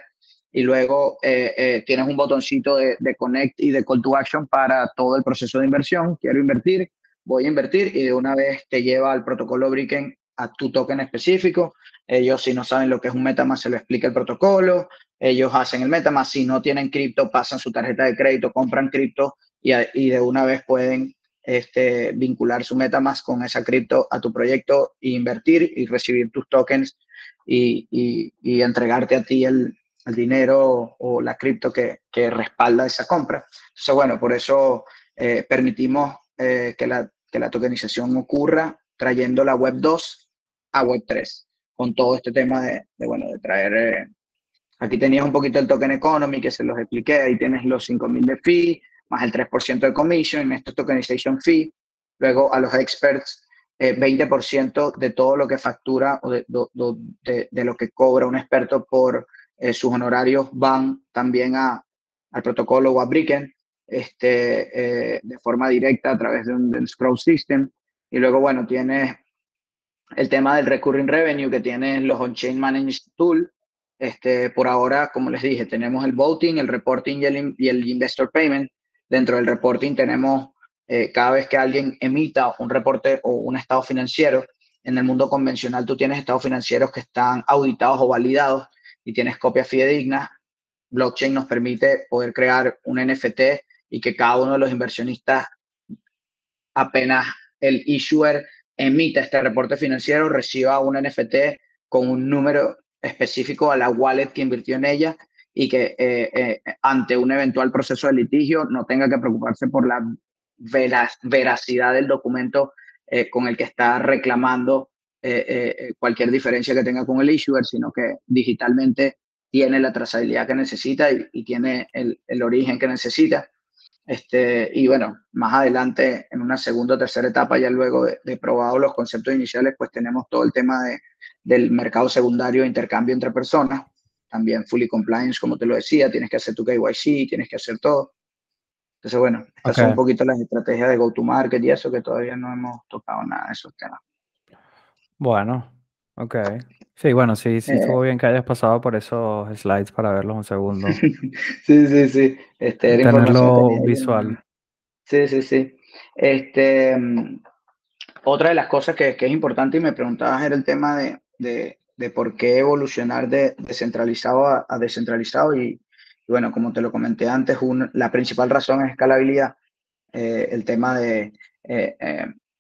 Y luego eh, eh, tienes un botoncito de, de, connect y de call to action para todo el proceso de inversión. Quiero invertir, voy a invertir y de una vez te lleva al protocolo Bricken a tu token específico. Ellos, si no saben lo que es un MetaMask, se lo explica el protocolo. Ellos hacen el MetaMask. Si no tienen cripto, pasan su tarjeta de crédito, compran cripto y, y de una vez pueden este, vincular su MetaMask con esa cripto a tu proyecto e invertir y recibir tus tokens y, y, entregarte a ti el, el, dinero o la cripto que, que, respalda esa compra. Entonces, bueno, por eso eh, permitimos eh, que, la, que la tokenización ocurra trayendo la Web 2 a Web 3, con todo este tema de, de bueno, de traer... Eh, aquí tenías un poquito el token economy que se los expliqué, ahí tienes los 5.000 de fee, más el 3% de commission, esto tokenization fee, luego a los experts 20% eh, de todo lo que factura o de, de, lo que cobra un experto por eh, sus honorarios van también a, al protocolo o a Bricken este, eh, de forma directa a través de un del Scroll System. Y luego, bueno, tienes el tema del recurring revenue que tiene los on-chain managed tool. Este, por ahora, como les dije, tenemos el voting, el reporting y el, y el investor payment. Dentro del reporting tenemos eh, cada vez que alguien emita un reporte o un estado financiero, en el mundo convencional tú tienes estados financieros que están auditados o validados y tienes copias fidedignas. Blockchain nos permite poder crear un NFT y que cada uno de los inversionistas, apenas el issuer emita este reporte financiero, reciba un NFT con un número específico a la wallet que invirtió en ella y que eh, eh, ante un eventual proceso de litigio no tenga que preocuparse por la veracidad del documento eh, con el que está reclamando cualquier diferencia que tenga con el issuer, sino que digitalmente tiene la trazabilidad que necesita y, tiene el, el, origen que necesita. Este, y bueno, más adelante, en una segunda o tercera etapa, ya luego de, de probado los conceptos iniciales, pues tenemos todo el tema de, del mercado secundario de intercambio entre personas, también fully compliance, como te lo decía, tienes que hacer tu KYC, tienes que hacer todo. Entonces, bueno, estas son un poquito las estrategias de go-to-market y eso que todavía no hemos tocado nada de esos temas. Bueno, ok. Sí, bueno, sí, sí, estuvo eh. bien que hayas pasado por esos slides para verlos un segundo. sí, sí, sí. Este, Tenerlo visual. Sí, sí, sí. Este, mm, otra de las cosas que, que, es importante y me preguntabas era el tema de, de, de por qué evolucionar de descentralizado a, descentralizado. Y, bueno, como te lo comenté antes, la principal razón es escalabilidad, eh, el tema de, eh,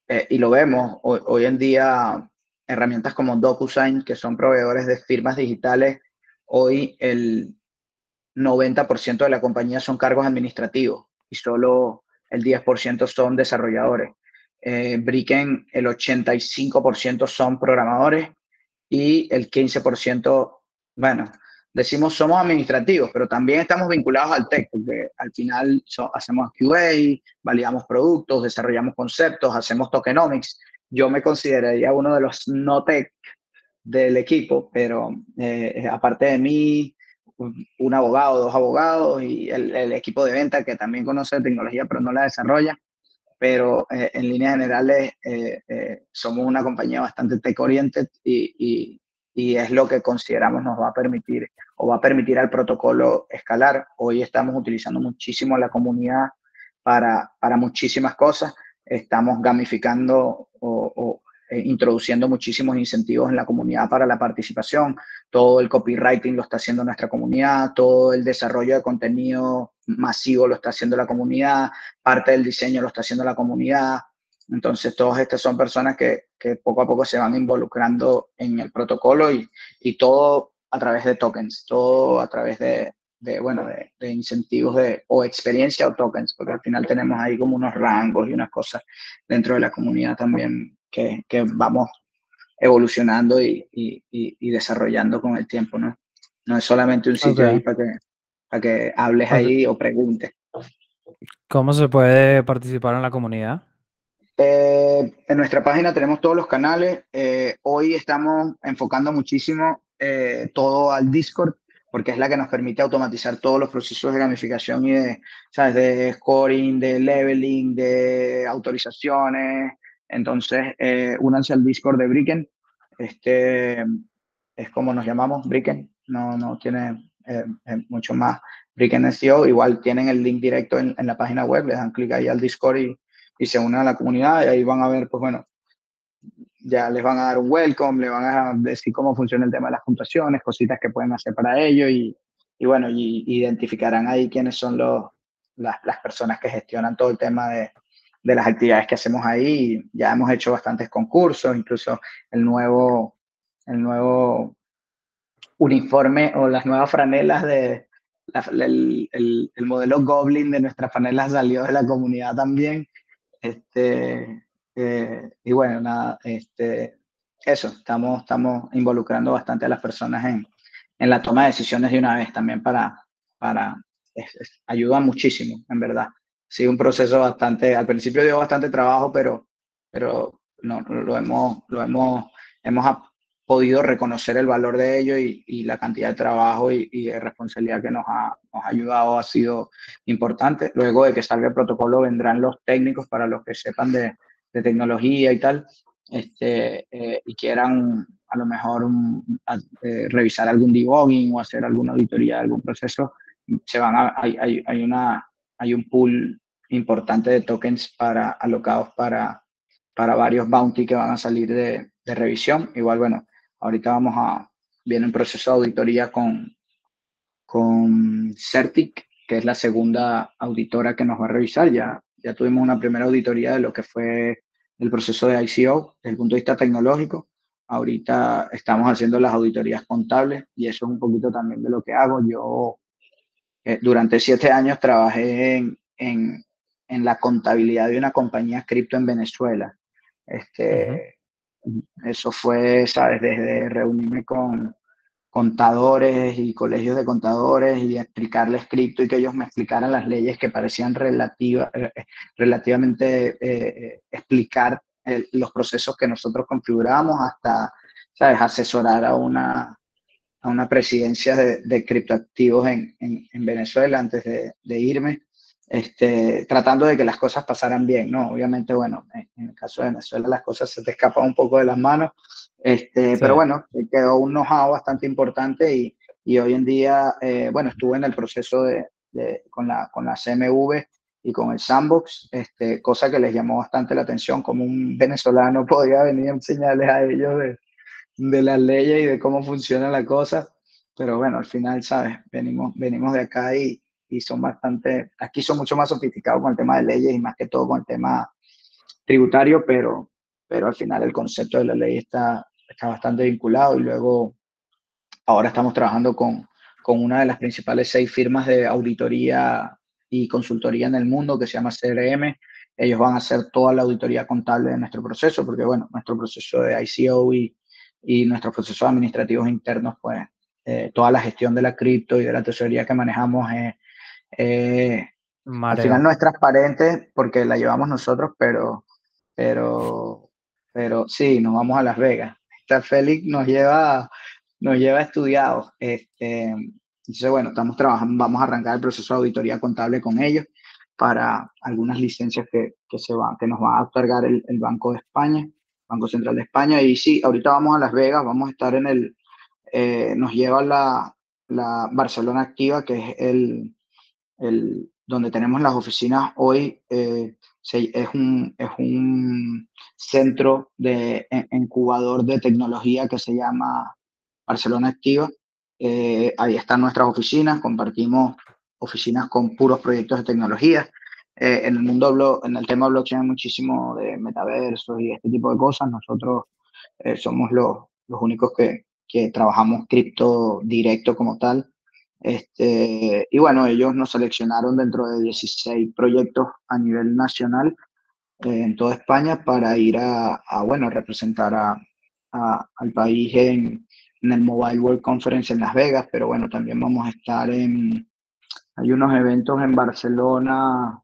eh, y lo vemos hoy, en día, herramientas como DocuSign, que son proveedores de firmas digitales, hoy el 90% de la compañía son cargos administrativos y solo el 10% son desarrolladores. Bricken, el 85% son programadores y el 15%, bueno, decimos somos administrativos, pero también estamos vinculados al tech, porque al final hacemos QA, validamos productos, desarrollamos conceptos, hacemos tokenomics yo me consideraría uno de los no tech del equipo, pero eh, aparte de mí, un abogado, dos abogados y el, equipo de venta que también conoce tecnología pero no la desarrolla. Pero eh, en líneas generales eh, somos una compañía bastante tech oriented y, y, y, es lo que consideramos nos va a permitir o va a permitir al protocolo escalar. Hoy estamos utilizando muchísimo la comunidad para, para muchísimas cosas. Estamos gamificando o, eh, introduciendo muchísimos incentivos en la comunidad para la participación. Todo el copywriting lo está haciendo nuestra comunidad, todo el desarrollo de contenido masivo lo está haciendo la comunidad, parte del diseño lo está haciendo la comunidad. Entonces, todas estas son personas que, que poco a poco se van involucrando en el protocolo y, y todo a través de tokens, todo a través de, de, bueno, de, incentivos de, o experiencia o tokens, porque al final tenemos ahí como unos rangos y unas cosas dentro de la comunidad también que, que vamos evolucionando y, y, y, desarrollando con el tiempo, ¿no? No es solamente un sitio ahí para que, para que hables ahí o preguntes. ¿Cómo se puede participar en la comunidad? Eh, en nuestra página tenemos todos los canales. Eh, hoy estamos enfocando muchísimo eh, todo al Discord porque es la que nos permite automatizar todos los procesos de gamificación y de, ¿sabes? de scoring, de leveling, de autorizaciones. Entonces, eh, únanse al Discord de Bricken. Este, es como nos llamamos, Bricken. No, no tiene eh, eh, mucho más. Bricken SEO, igual tienen el link directo en, en, la página web, le dan clic ahí al Discord y, y se unen a la comunidad y ahí van a ver, pues bueno, ya les van a dar un welcome, le van a decir cómo funciona el tema de las puntuaciones, cositas que pueden hacer para ello y, y bueno, y, identificarán ahí quiénes son los, las, las, personas que gestionan todo el tema de, de, las actividades que hacemos ahí. Ya hemos hecho bastantes concursos, incluso el nuevo, el nuevo uniforme o las nuevas franelas de el, el, el, modelo Goblin de nuestras franelas salió de la comunidad también. Este, eh, y bueno, nada, este, eso, estamos, estamos involucrando bastante a las personas en, en la toma de decisiones de una vez también para, para ayuda muchísimo, en verdad. Sí, un proceso bastante, al principio dio bastante trabajo, pero, pero no, lo hemos, lo hemos, hemos podido reconocer el valor de ello y, y la cantidad de trabajo y, y, de responsabilidad que nos ha, nos ha ayudado ha sido importante. Luego de que salga el protocolo vendrán los técnicos para los que sepan de, de tecnología y tal, este, eh, y quieran a lo mejor eh, revisar algún debugging o hacer alguna auditoría de algún proceso, se van a, hay, hay, hay, una, hay un pool importante de tokens para, alocados para, para varios bounty que van a salir de, de revisión. Igual, bueno, ahorita vamos a, viene un proceso de auditoría con, con Certic, que es la segunda auditora que nos va a revisar. Ya, ya tuvimos una primera auditoría de lo que fue el proceso de ICO desde el punto de vista tecnológico. Ahorita estamos haciendo las auditorías contables y eso es un poquito también de lo que hago. Yo eh, durante siete años trabajé en, en, en, la contabilidad de una compañía cripto en Venezuela. Este, Eso fue, ¿sabes? Desde reunirme con contadores y colegios de contadores y explicarles cripto y que ellos me explicaran las leyes que parecían relativa, eh, relativamente eh, explicar los procesos que nosotros configuramos hasta, ¿sabes?, asesorar a una, a una presidencia de, de criptoactivos en, en, en, Venezuela antes de, de, irme, este, tratando de que las cosas pasaran bien, ¿no? Obviamente, bueno, en el caso de Venezuela las cosas se te escapan un poco de las manos, este, Pero bueno, quedó un know-how bastante importante y, y, hoy en día, eh, bueno, estuve en el proceso de, de, con, la, con la CMV y con el sandbox, este, cosa que les llamó bastante la atención, como un venezolano podía venir a enseñarles a ellos de, de las leyes y de cómo funciona la cosa. Pero bueno, al final, ¿sabes? Venimos, venimos de acá y, y son bastante, aquí son mucho más sofisticados con el tema de leyes y más que todo con el tema tributario, pero, pero al final el concepto de la ley está, está bastante vinculado y luego ahora estamos trabajando con, con una de las principales seis firmas de auditoría y consultoría en el mundo que se llama CRM. Ellos van a hacer toda la auditoría contable de nuestro proceso, porque bueno, nuestro proceso de ICO y, y nuestros procesos administrativos internos, pues eh, toda la gestión de la cripto y de la tesorería que manejamos es, eh, al final no es transparente porque la llevamos nosotros, pero, pero pero sí, nos vamos a Las Vegas. Esta Félix nos lleva, nos lleva estudiados. Este, entonces, bueno, estamos trabajando, vamos a arrancar el proceso de auditoría contable con ellos para algunas licencias que, que se van, que nos va a otorgar el, el, Banco de España, Banco Central de España. Y sí, ahorita vamos a Las Vegas, vamos a estar en el, eh, nos lleva la, la Barcelona Activa, que es el, el, donde tenemos las oficinas hoy. Eh, es, un, es un centro de incubador de tecnología que se llama Barcelona Activa. Eh, ahí están nuestras oficinas, compartimos oficinas con puros proyectos de tecnología. Eh, en el mundo, en el tema blockchain hay muchísimo de metaversos y este tipo de cosas. Nosotros eh, somos los, los únicos que, que trabajamos cripto directo como tal. Este, y bueno, ellos nos seleccionaron dentro de 16 proyectos a nivel nacional eh, en toda España para ir a, a bueno, representar a, a, al país en, en, el Mobile World Conference en Las Vegas, pero bueno, también vamos a estar en, hay unos eventos en Barcelona,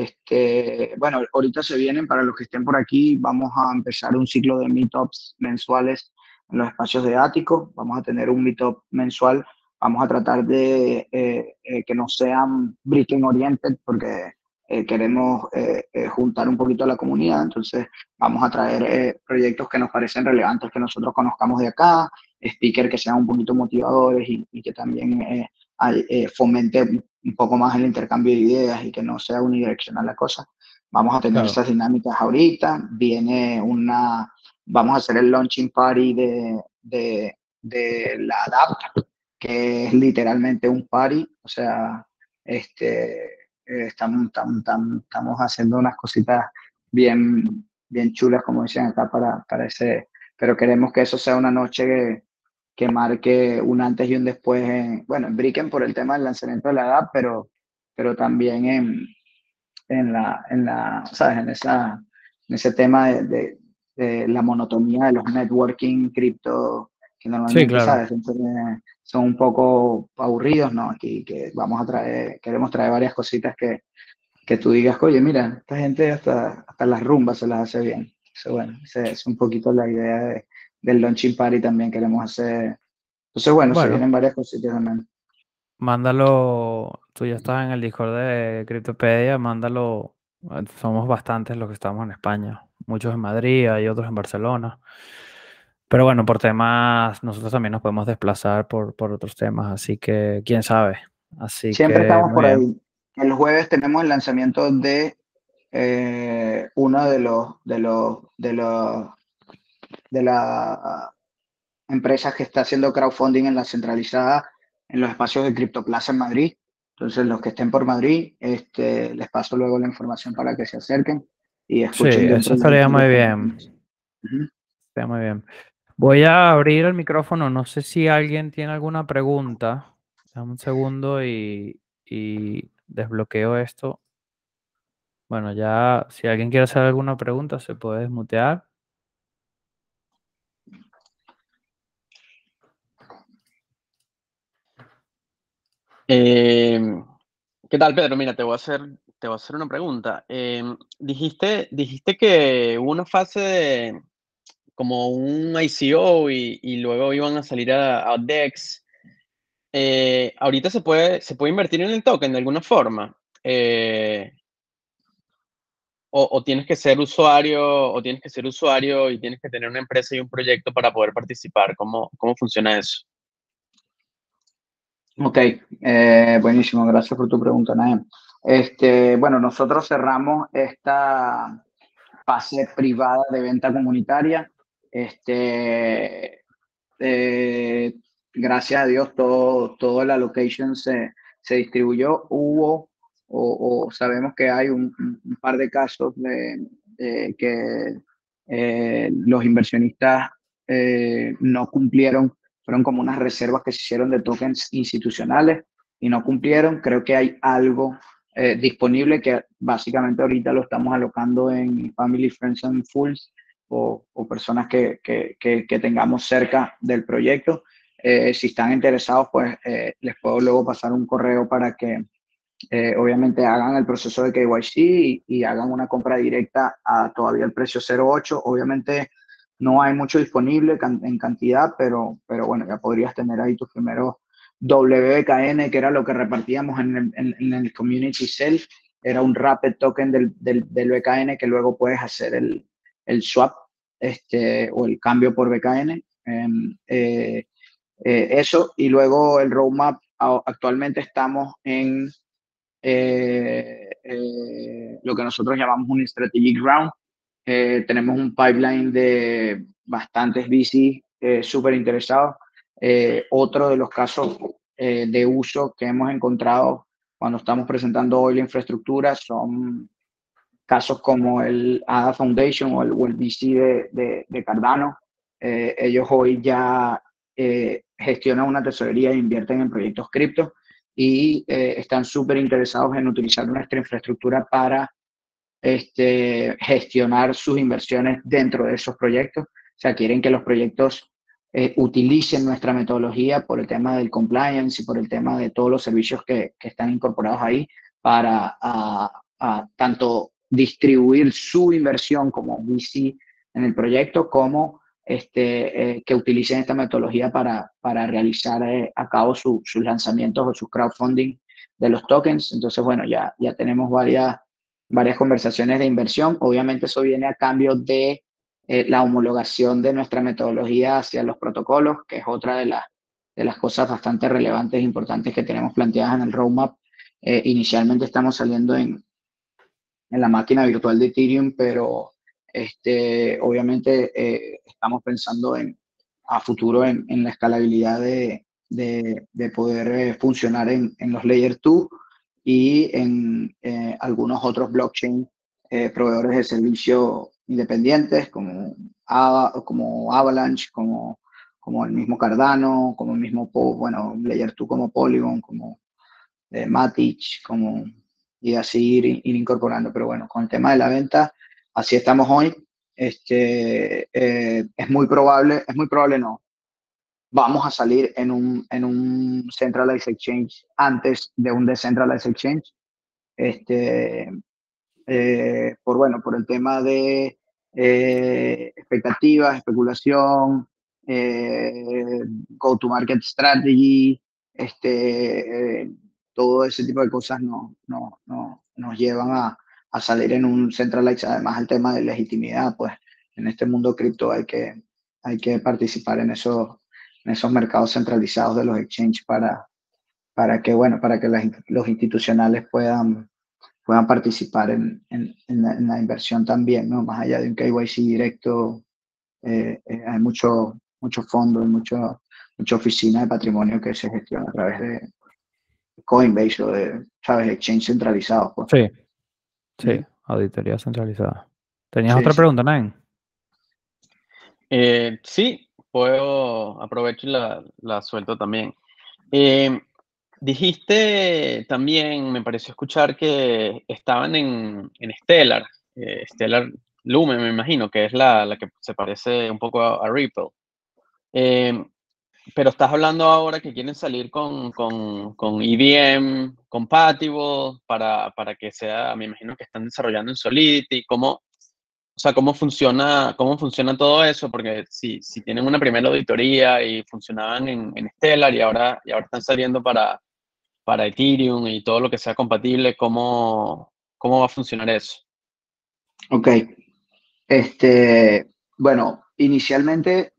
este, bueno, ahorita se vienen, para los que estén por aquí, vamos a empezar un ciclo de meetups mensuales en los espacios de Ático, vamos a tener un meetup mensual Vamos a tratar de eh, eh, que no sean briefing oriented porque eh, queremos juntar un poquito a la comunidad. Entonces, vamos a traer proyectos que nos parecen relevantes, que nosotros conozcamos de acá, speakers que sean un poquito motivadores y, que también fomente un poco más el intercambio de ideas y que no sea unidireccional la cosa. Vamos a tener esas dinámicas ahorita. Viene una, vamos a hacer el launching party de, de, de la ADAPT, que es literalmente un party, o sea, este, eh, estamos, estamos, estamos, haciendo unas cositas bien, bien chulas, como dicen acá, para, para ese, pero queremos que eso sea una noche que, que marque un antes y un después, en, bueno, en Bricken por el tema del lanzamiento de la edad, pero, pero también en, en la, en la, ¿sabes? En, esa, en ese tema de, de, de la monotonía de los networking cripto que normalmente, ¿sabes? son un poco aburridos, ¿no? Aquí que vamos a traer, queremos traer varias cositas que, que tú digas, oye, mira, esta gente hasta, hasta las rumbas se las hace bien. Eso, bueno, esa es un poquito la idea de, del launching party también queremos hacer. Entonces, bueno, se vienen varias cositas también. Mándalo, tú ya estás en el Discord de Cryptopedia, mándalo, somos bastantes los que estamos en España, muchos en Madrid, hay otros en Barcelona. Pero bueno, por temas, nosotros también nos podemos desplazar por, por otros temas, así que quién sabe. Así Siempre estamos por ahí. El jueves tenemos el lanzamiento de eh, uno de los, de los, de los, de la empresas que está haciendo crowdfunding en la centralizada en los espacios de CryptoPlaza en Madrid. Entonces, los que estén por Madrid, este, les paso luego la información para que se acerquen y escuchen. Sí, eso estaría muy bien. Estaría muy bien. Voy a abrir el micrófono. No sé si alguien tiene alguna pregunta. Dame un segundo y, desbloqueo esto. Bueno, ya si alguien quiere hacer alguna pregunta, se puede desmutear. Em, ¿Qué tal, Pedro? Mira, te voy a hacer, te voy a hacer una pregunta. Em, dijiste, dijiste que hubo una fase de, como un ICO y, luego iban a salir a, DEX. Eh, ahorita se puede, se puede invertir en el token de alguna forma. Eh, o, tienes que ser usuario, o tienes que ser usuario y tienes que tener una empresa y un proyecto para poder participar. ¿Cómo, cómo funciona eso? Ok, eh, buenísimo, gracias por tu pregunta, Naem. Este, bueno, nosotros cerramos esta fase privada de venta comunitaria este, eh, gracias a Dios, todo, todo la location se, se distribuyó. Hubo, o, sabemos que hay un, par de casos de, que eh, los inversionistas no cumplieron, fueron como unas reservas que se hicieron de tokens institucionales y no cumplieron. Creo que hay algo disponible que básicamente ahorita lo estamos alocando en Family, Friends and Fools o, personas que, que, que, tengamos cerca del proyecto. Eh, si están interesados, pues eh, les puedo luego pasar un correo para que, eh, obviamente hagan el proceso de KYC y, hagan una compra directa a todavía el precio 0.8. Obviamente no hay mucho disponible en cantidad, pero, pero bueno, ya podrías tener ahí tus primeros WKN, que era lo que repartíamos en el, Community Cell. Era un rapid token del, del, BKN que luego puedes hacer el, el swap este, o el cambio por BKN. Em, eh, eh, eso, y luego el roadmap, actualmente estamos en eh, lo que nosotros llamamos un strategic round. Tenemos un pipeline de bastantes VC súper interesados. otro de los casos de uso que hemos encontrado cuando estamos presentando hoy la infraestructura son casos como el ADA Foundation o el, o VC de, de, Cardano. ellos hoy ya eh, gestionan una tesorería e invierten en proyectos cripto y eh, están súper interesados en utilizar nuestra infraestructura para este, gestionar sus inversiones dentro de esos proyectos. O sea, quieren que los proyectos eh, utilicen nuestra metodología por el tema del compliance y por el tema de todos los servicios que, que están incorporados ahí para a, tanto distribuir su inversión como VC en el proyecto como este, eh, que utilicen esta metodología para, para realizar eh, a cabo sus lanzamientos o su crowdfunding de los tokens. Entonces, bueno, ya, ya tenemos varias, varias conversaciones de inversión. Obviamente eso viene a cambio de eh, la homologación de nuestra metodología hacia los protocolos, que es otra de, las de las cosas bastante relevantes e importantes que tenemos planteadas en el roadmap. inicialmente estamos saliendo en, en la máquina virtual de Ethereum, pero este, obviamente eh, estamos pensando en, a futuro en, en la escalabilidad de, de, de poder eh, funcionar en, en, los Layer 2 y en eh, algunos otros blockchain proveedores de servicio independientes como, como Avalanche, como, como el mismo Cardano, como el mismo, bueno, Layer 2 como Polygon, como Matic, como, y así ir, ir incorporando. Pero bueno, con el tema de la venta, así estamos hoy. Este, eh, es muy probable, es muy probable no. Vamos a salir en un, en un centralized exchange antes de un decentralized exchange. Este, eh, por bueno, por el tema de eh, expectativas, especulación, go to market strategy, este, todo ese tipo de cosas no, no, no nos llevan a, a salir en un centralized, además el tema de legitimidad, pues en este mundo cripto hay que, hay que participar en esos, en esos mercados centralizados de los exchanges para, para que, bueno, para que los institucionales puedan, puedan participar en, en, la, inversión también, ¿no? Más allá de un KYC directo, eh, eh, hay mucho, mucho fondo, mucho, mucha oficina de patrimonio que se gestiona a través de Coinbase o de, ¿sabes?, exchange centralizados. Pues. Sí. Sí, auditoría centralizada. ¿Tenías otra pregunta, Nain? Eh, sí, puedo, aprovecho y la, la suelto también. Eh, dijiste también, me pareció escuchar que estaban en, en Stellar, eh, Stellar Lumen, me imagino, que es la, la que se parece un poco a, Ripple. Pero estás hablando ahora que quieren salir con, con, con EVM compatible para, para, que sea, me imagino que están desarrollando en Solidity. ¿Cómo, o sea, cómo funciona, cómo funciona todo eso? Porque si, si tienen una primera auditoría y funcionaban en, en Stellar y ahora, y ahora están saliendo para, para Ethereum y todo lo que sea compatible, ¿cómo, cómo va a funcionar eso? Ok. Este, bueno, inicialmente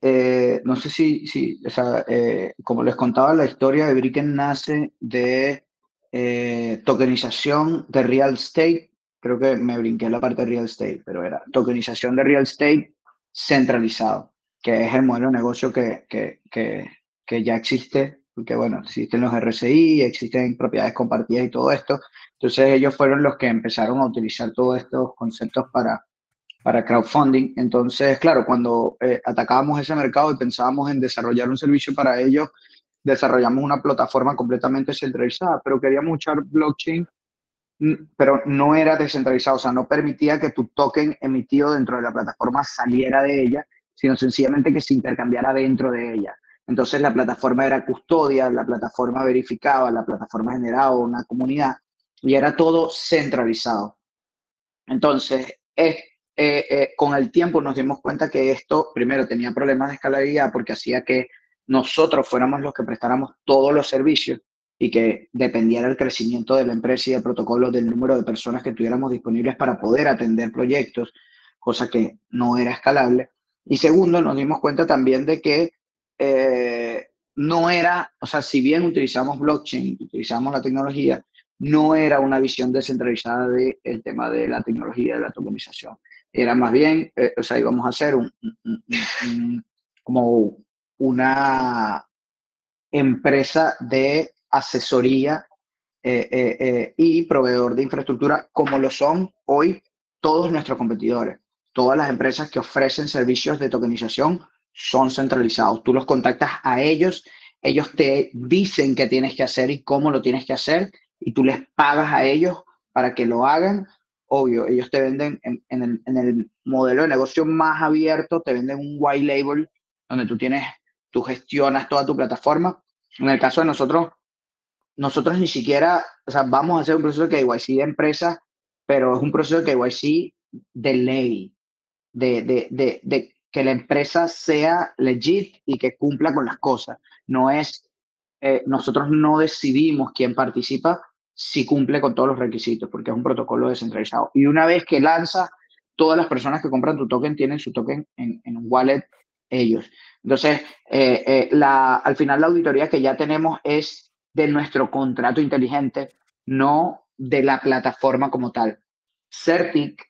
eh, no sé si, si o sea, eh, como les contaba, la historia de Bricken nace de eh, tokenización de real estate. Creo que me brinqué la parte de real estate, pero era tokenización de real estate centralizado, que es el modelo de negocio que, que, que, que ya existe, porque bueno, existen los RSI, existen propiedades compartidas y todo esto. Entonces ellos fueron los que empezaron a utilizar todos estos conceptos para para crowdfunding. Entonces, claro, cuando eh, atacábamos ese mercado y pensábamos en desarrollar un servicio para ellos, desarrollamos una plataforma completamente centralizada, pero queríamos usar blockchain, pero no era descentralizado, o sea, no permitía que tu token emitido dentro de la plataforma saliera de ella, sino sencillamente que se intercambiara dentro de ella. Entonces la plataforma era custodia, la plataforma verificaba, la plataforma generaba una comunidad y era todo centralizado. Entonces, eh, eh, con el tiempo nos dimos cuenta que esto, primero, tenía problemas de escalabilidad porque hacía que nosotros fuéramos los que prestáramos todos los servicios y que dependiera el crecimiento de la empresa y el protocolo del número de personas que tuviéramos disponibles para poder atender proyectos, cosa que no era escalable. Y segundo, nos dimos cuenta también de que eh, no era, o sea, si bien utilizamos blockchain, utilizamos la tecnología, no era una visión descentralizada del tema de la tecnología, de la tokenización. Era más bien, eh, o sea, íbamos a hacer un, como una empresa de asesoría eh, eh, y proveedor de infraestructura como lo son hoy todos nuestros competidores. Todas las empresas que ofrecen servicios de tokenización son centralizados. Tú los contactas a ellos, ellos te dicen qué tienes que hacer y cómo lo tienes que hacer y tú les pagas a ellos para que lo hagan. Obvio, ellos te venden en, el, en el, modelo de negocio más abierto, te venden un white label donde tú tienes, tú gestionas toda tu plataforma. En el caso de nosotros, nosotros ni siquiera, o sea, vamos a hacer un proceso de KYC de empresa, pero es un proceso de KYC de ley, de, de, de, de que la empresa sea legit y que cumpla con las cosas. No es eh, nosotros no decidimos quién participa si cumple con todos los requisitos, porque es un protocolo descentralizado. Y una vez que lanza, todas las personas que compran tu token tienen su token en, en un wallet ellos. Entonces, eh, eh, la, al final la auditoría que ya tenemos es de nuestro contrato inteligente, no de la plataforma como tal. Certic,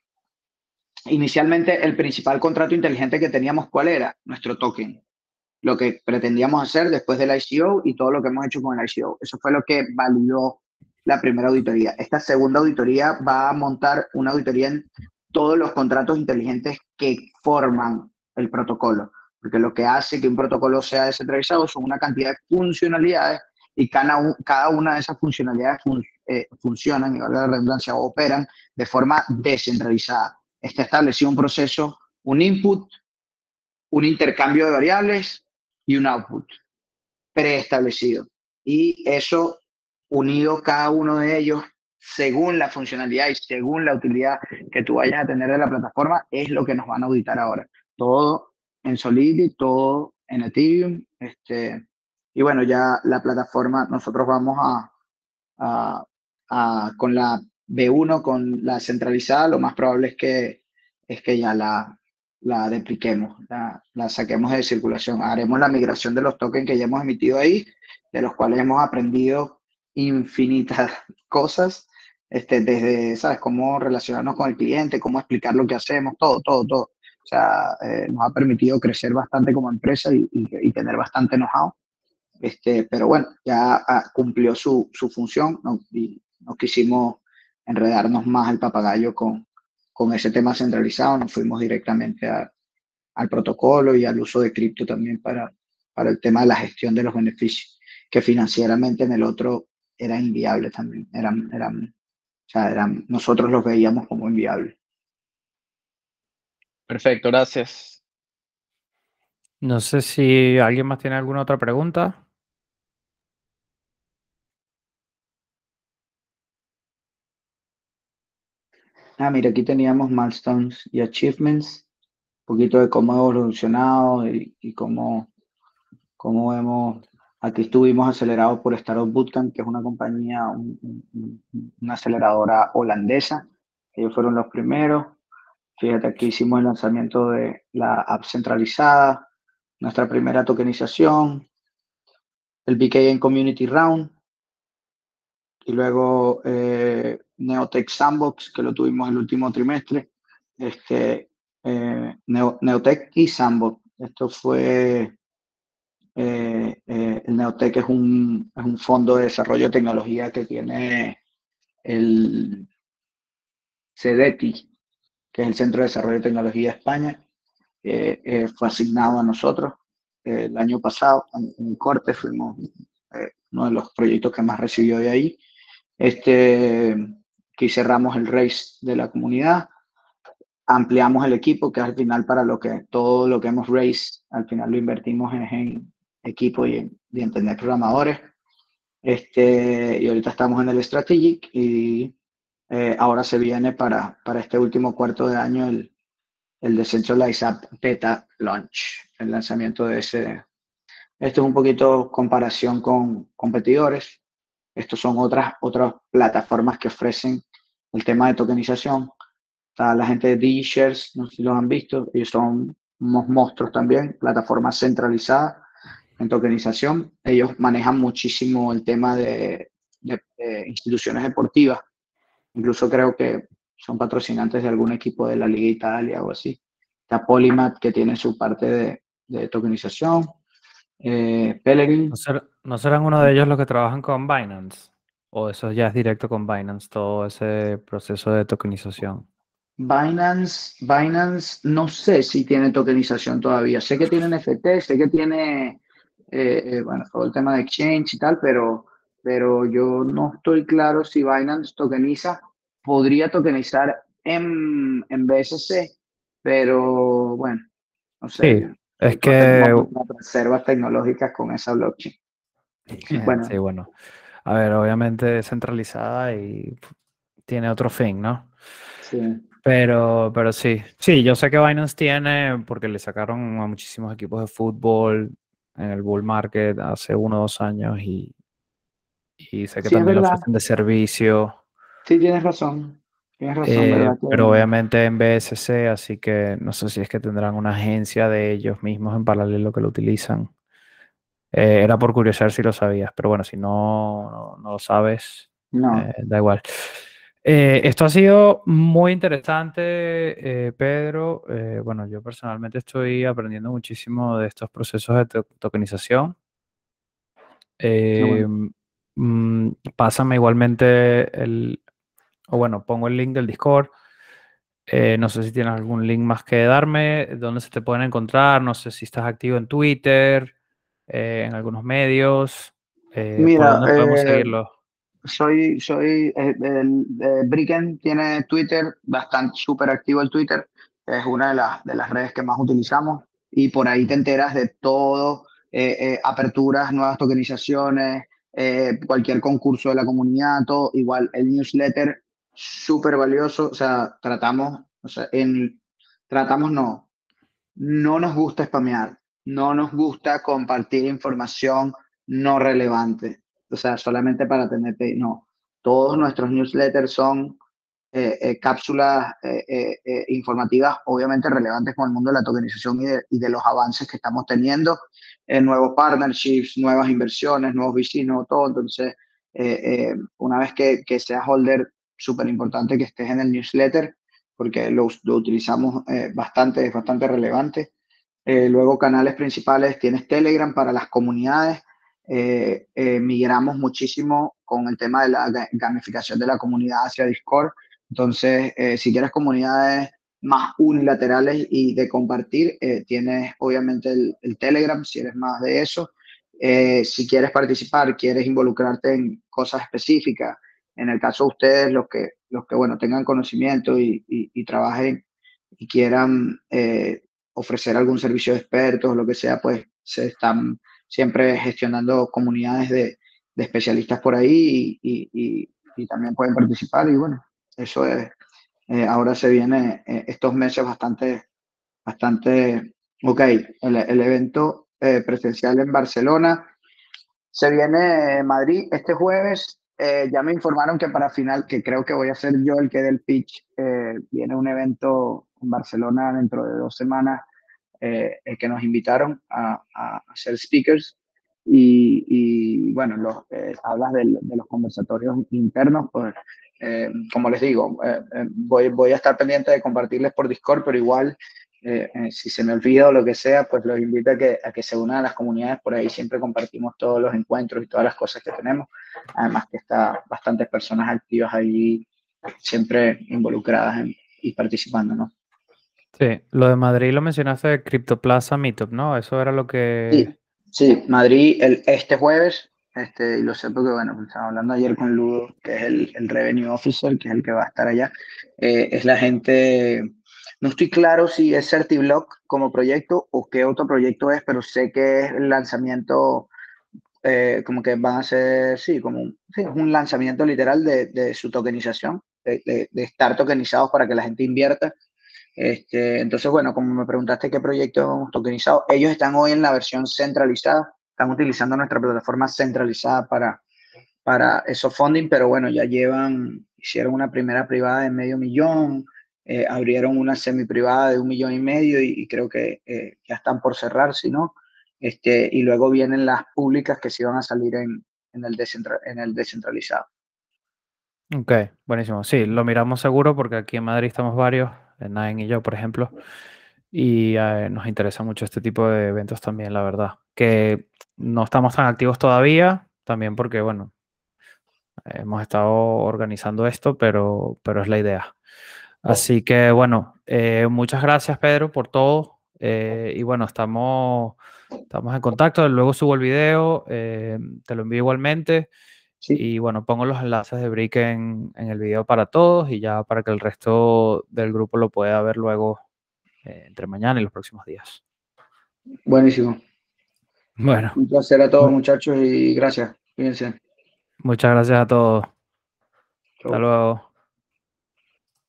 inicialmente el principal contrato inteligente que teníamos, ¿cuál era? Nuestro token lo que pretendíamos hacer después del ICO y todo lo que hemos hecho con el ICO. Eso fue lo que validó la primera auditoría. Esta segunda auditoría va a montar una auditoría en todos los contratos inteligentes que forman el protocolo, porque lo que hace que un protocolo sea descentralizado son una cantidad de funcionalidades y cada, una de esas funcionalidades eh, funcionan, y la redundancia, operan de forma descentralizada. Está establecido un proceso, un input, un intercambio de variables, y un output preestablecido. Y eso unido cada uno de ellos según la funcionalidad y según la utilidad que tú vayas a tener de la plataforma, es lo que nos van a auditar ahora. Todo en Solidity, todo en Ethereum. Este, y bueno, ya la plataforma, nosotros vamos a, a, a, con la B1, con la centralizada, lo más probable es que, es que ya la, la dupliquemos, la, la, saquemos de circulación. Haremos la migración de los tokens que ya hemos emitido ahí, de los cuales hemos aprendido infinitas cosas, este, desde, ¿sabes?, cómo relacionarnos con el cliente, cómo explicar lo que hacemos, todo, todo, todo. O sea, eh, nos ha permitido crecer bastante como empresa y, y, tener bastante know-how. Este, pero bueno, ya ah, cumplió su, su función ¿no? y no quisimos enredarnos más el papagayo con, con ese tema centralizado, nos fuimos directamente al protocolo y al uso de cripto también para, para el tema de la gestión de los beneficios, que financieramente en el otro era inviable también, eran, eran, o sea, eran, nosotros los veíamos como inviables. Perfecto, gracias. No sé si alguien más tiene alguna otra pregunta. Ah, mira, aquí teníamos milestones y achievements, un poquito de cómo hemos evolucionado y, y cómo, cómo hemos, aquí estuvimos acelerados por Startup Bootcamp, que es una compañía, una aceleradora holandesa, ellos fueron los primeros. Fíjate, aquí hicimos el lanzamiento de la app centralizada, nuestra primera tokenización, el BKN Community Round, y luego eh, Neotech Sandbox, que lo tuvimos el último trimestre, este, eh, Neotech y Sandbox. Esto fue, eh, eh, el Neotech es un, es un fondo de desarrollo de tecnología que tiene el CEDETI, que es el Centro de Desarrollo de Tecnología de España, fue asignado a nosotros el año pasado, en, corte fuimos uno de los proyectos que más recibió de ahí. Este, que cerramos el race de la comunidad, ampliamos el equipo, que al final para lo que todo lo que hemos race, al final lo invertimos en, equipo y, entender programadores. Este, y ahorita estamos en el Strategic y eh, ahora se viene para, para este último cuarto de año el, el Decentralized App Beta Launch, el lanzamiento de ese. Esto es un poquito comparación con competidores. Estos son otras, otras plataformas que ofrecen el tema de tokenización. Está la gente de DigiShares, no sé si los han visto, ellos son unos monstruos también, plataforma centralizada en tokenización. Ellos manejan muchísimo el tema de, instituciones deportivas. Incluso creo que son patrocinantes de algún equipo de la Liga Italia o así. Está Polymath, que tiene su parte de, tokenización. Eh, Pellegrin. ¿No, serán uno de ellos los que trabajan con Binance? ¿O eso ya es directo con Binance, todo ese proceso de tokenización? Binance, Binance, no sé si tiene tokenización todavía. Sé que tiene NFT, sé que tiene, eh, eh, bueno, todo el tema de exchange y tal, pero, pero yo no estoy claro si Binance tokeniza. Podría tokenizar en, en BSC, pero bueno, no sé. Sí, es que... Reservas tecnológicas con esa blockchain. Bueno. Sí, bueno. A ver, obviamente es centralizada y tiene otro fin, ¿no? Sí. Pero, pero sí, sí, yo sé que Binance tiene, porque le sacaron a muchísimos equipos de fútbol en el bull market hace uno o dos años y, y sé que también lo ofrecen de servicio. Sí, tienes razón. Tienes razón, eh, Pero obviamente en BSC, así que no sé si es que tendrán una agencia de ellos mismos en paralelo que lo utilizan. Eh, era por curiosidad si lo sabías, pero bueno, si no, no, lo sabes, no. Eh, da igual. Esto ha sido muy interesante, Pedro. Bueno, yo personalmente estoy aprendiendo muchísimo de estos procesos de tokenización. Mm, pásame igualmente el, o bueno, pongo el link del Discord. no sé si tienes algún link más que darme, dónde se te pueden encontrar, no sé si estás activo en Twitter, en algunos medios. Mira, ¿por dónde podemos seguirlo? soy, soy, eh, el, eh, Bricken tiene Twitter, bastante súper activo el Twitter, es una de las, de las redes que más utilizamos y por ahí te enteras de todo, eh, aperturas, nuevas tokenizaciones, cualquier concurso de la comunidad, todo, igual el newsletter, súper valioso, o sea, tratamos, o sea, en, tratamos no, no nos gusta spamear, no nos gusta compartir información no relevante o sea, solamente para tenerte, no, todos nuestros newsletters son eh, eh, cápsulas eh, informativas obviamente relevantes con el mundo de la tokenización y de, los avances que estamos teniendo, nuevos partnerships, nuevas inversiones, nuevos vecinos, todo. Entonces, una vez que, que seas holder, súper importante que estés en el newsletter porque lo, lo utilizamos bastante, es bastante relevante. luego, canales principales, tienes Telegram para las comunidades eh, eh, migramos muchísimo con el tema de la gamificación de la comunidad hacia Discord. Entonces, eh, si quieres comunidades más unilaterales y de compartir, tienes obviamente el, Telegram, si eres más de eso. si quieres participar, quieres involucrarte en cosas específicas, en el caso de ustedes, los que, los que bueno, tengan conocimiento y, y trabajen y quieran ofrecer algún servicio de expertos lo que sea, pues se están siempre gestionando comunidades de, especialistas por ahí y, también pueden participar. Y bueno, eso es, eh, ahora se viene eh, estos meses bastante, bastante, ok, el, evento eh, presencial en Barcelona. Se viene Madrid este jueves. Ya me informaron que para final, que creo que voy a ser yo el que dé el pitch, viene un evento en Barcelona dentro de dos semanas eh, que nos invitaron a, a, ser speakers. Y, y bueno, los, eh, hablas de, de, los conversatorios internos, pues eh, como les digo, eh, voy, voy a estar pendiente de compartirles por Discord, pero igual si se me olvida o lo que sea, pues los invito a que, a que se unan a las comunidades. Por ahí siempre compartimos todos los encuentros y todas las cosas que tenemos. Además que está bastantes personas activas allí, siempre involucradas y participando, ¿no? Sí, lo de Madrid lo mencionaste de CryptoPlaza Meetup, ¿no? Eso era lo que... Sí, Madrid el, este jueves, este, y lo sé porque, bueno, estaba hablando ayer con Ludo, que es el, el Revenue Officer, que es el que va a estar allá, eh, es la gente, No estoy claro si es CertiBlock como proyecto o qué otro proyecto es, pero sé que es el lanzamiento, eh, como que van a ser, sí, como un, un lanzamiento literal de, de su tokenización, de, de, estar tokenizados para que la gente invierta. Este, entonces, bueno, como me preguntaste qué proyecto hemos tokenizado, ellos están hoy en la versión centralizada, están utilizando nuestra plataforma centralizada para, para esos funding, pero bueno, ya llevan, hicieron una primera privada de medio millón, eh, abrieron una semi privada de un millón y medio y, creo que eh, ya están por cerrar, si no. Este, y luego vienen las públicas que sí van a salir en, en, el, en el descentralizado. Ok, buenísimo. Sí, lo miramos seguro porque aquí en Madrid estamos varios, Nain y yo, por ejemplo, y eh, nos interesa mucho este tipo de eventos también, la verdad. Que no estamos tan activos todavía, también porque, bueno, hemos estado organizando esto, pero, pero es la idea. Así que bueno, eh, muchas gracias Pedro por todo. Eh, y bueno, estamos, estamos en contacto. Luego subo el video, eh, te lo envío igualmente. Y bueno, pongo los enlaces de Brick en, en, el video para todos y ya para que el resto del grupo lo pueda ver luego entre mañana y los próximos días. Buenísimo. Bueno. Un placer a todos muchachos y gracias. Fíjense. Muchas gracias a todos. Hasta luego.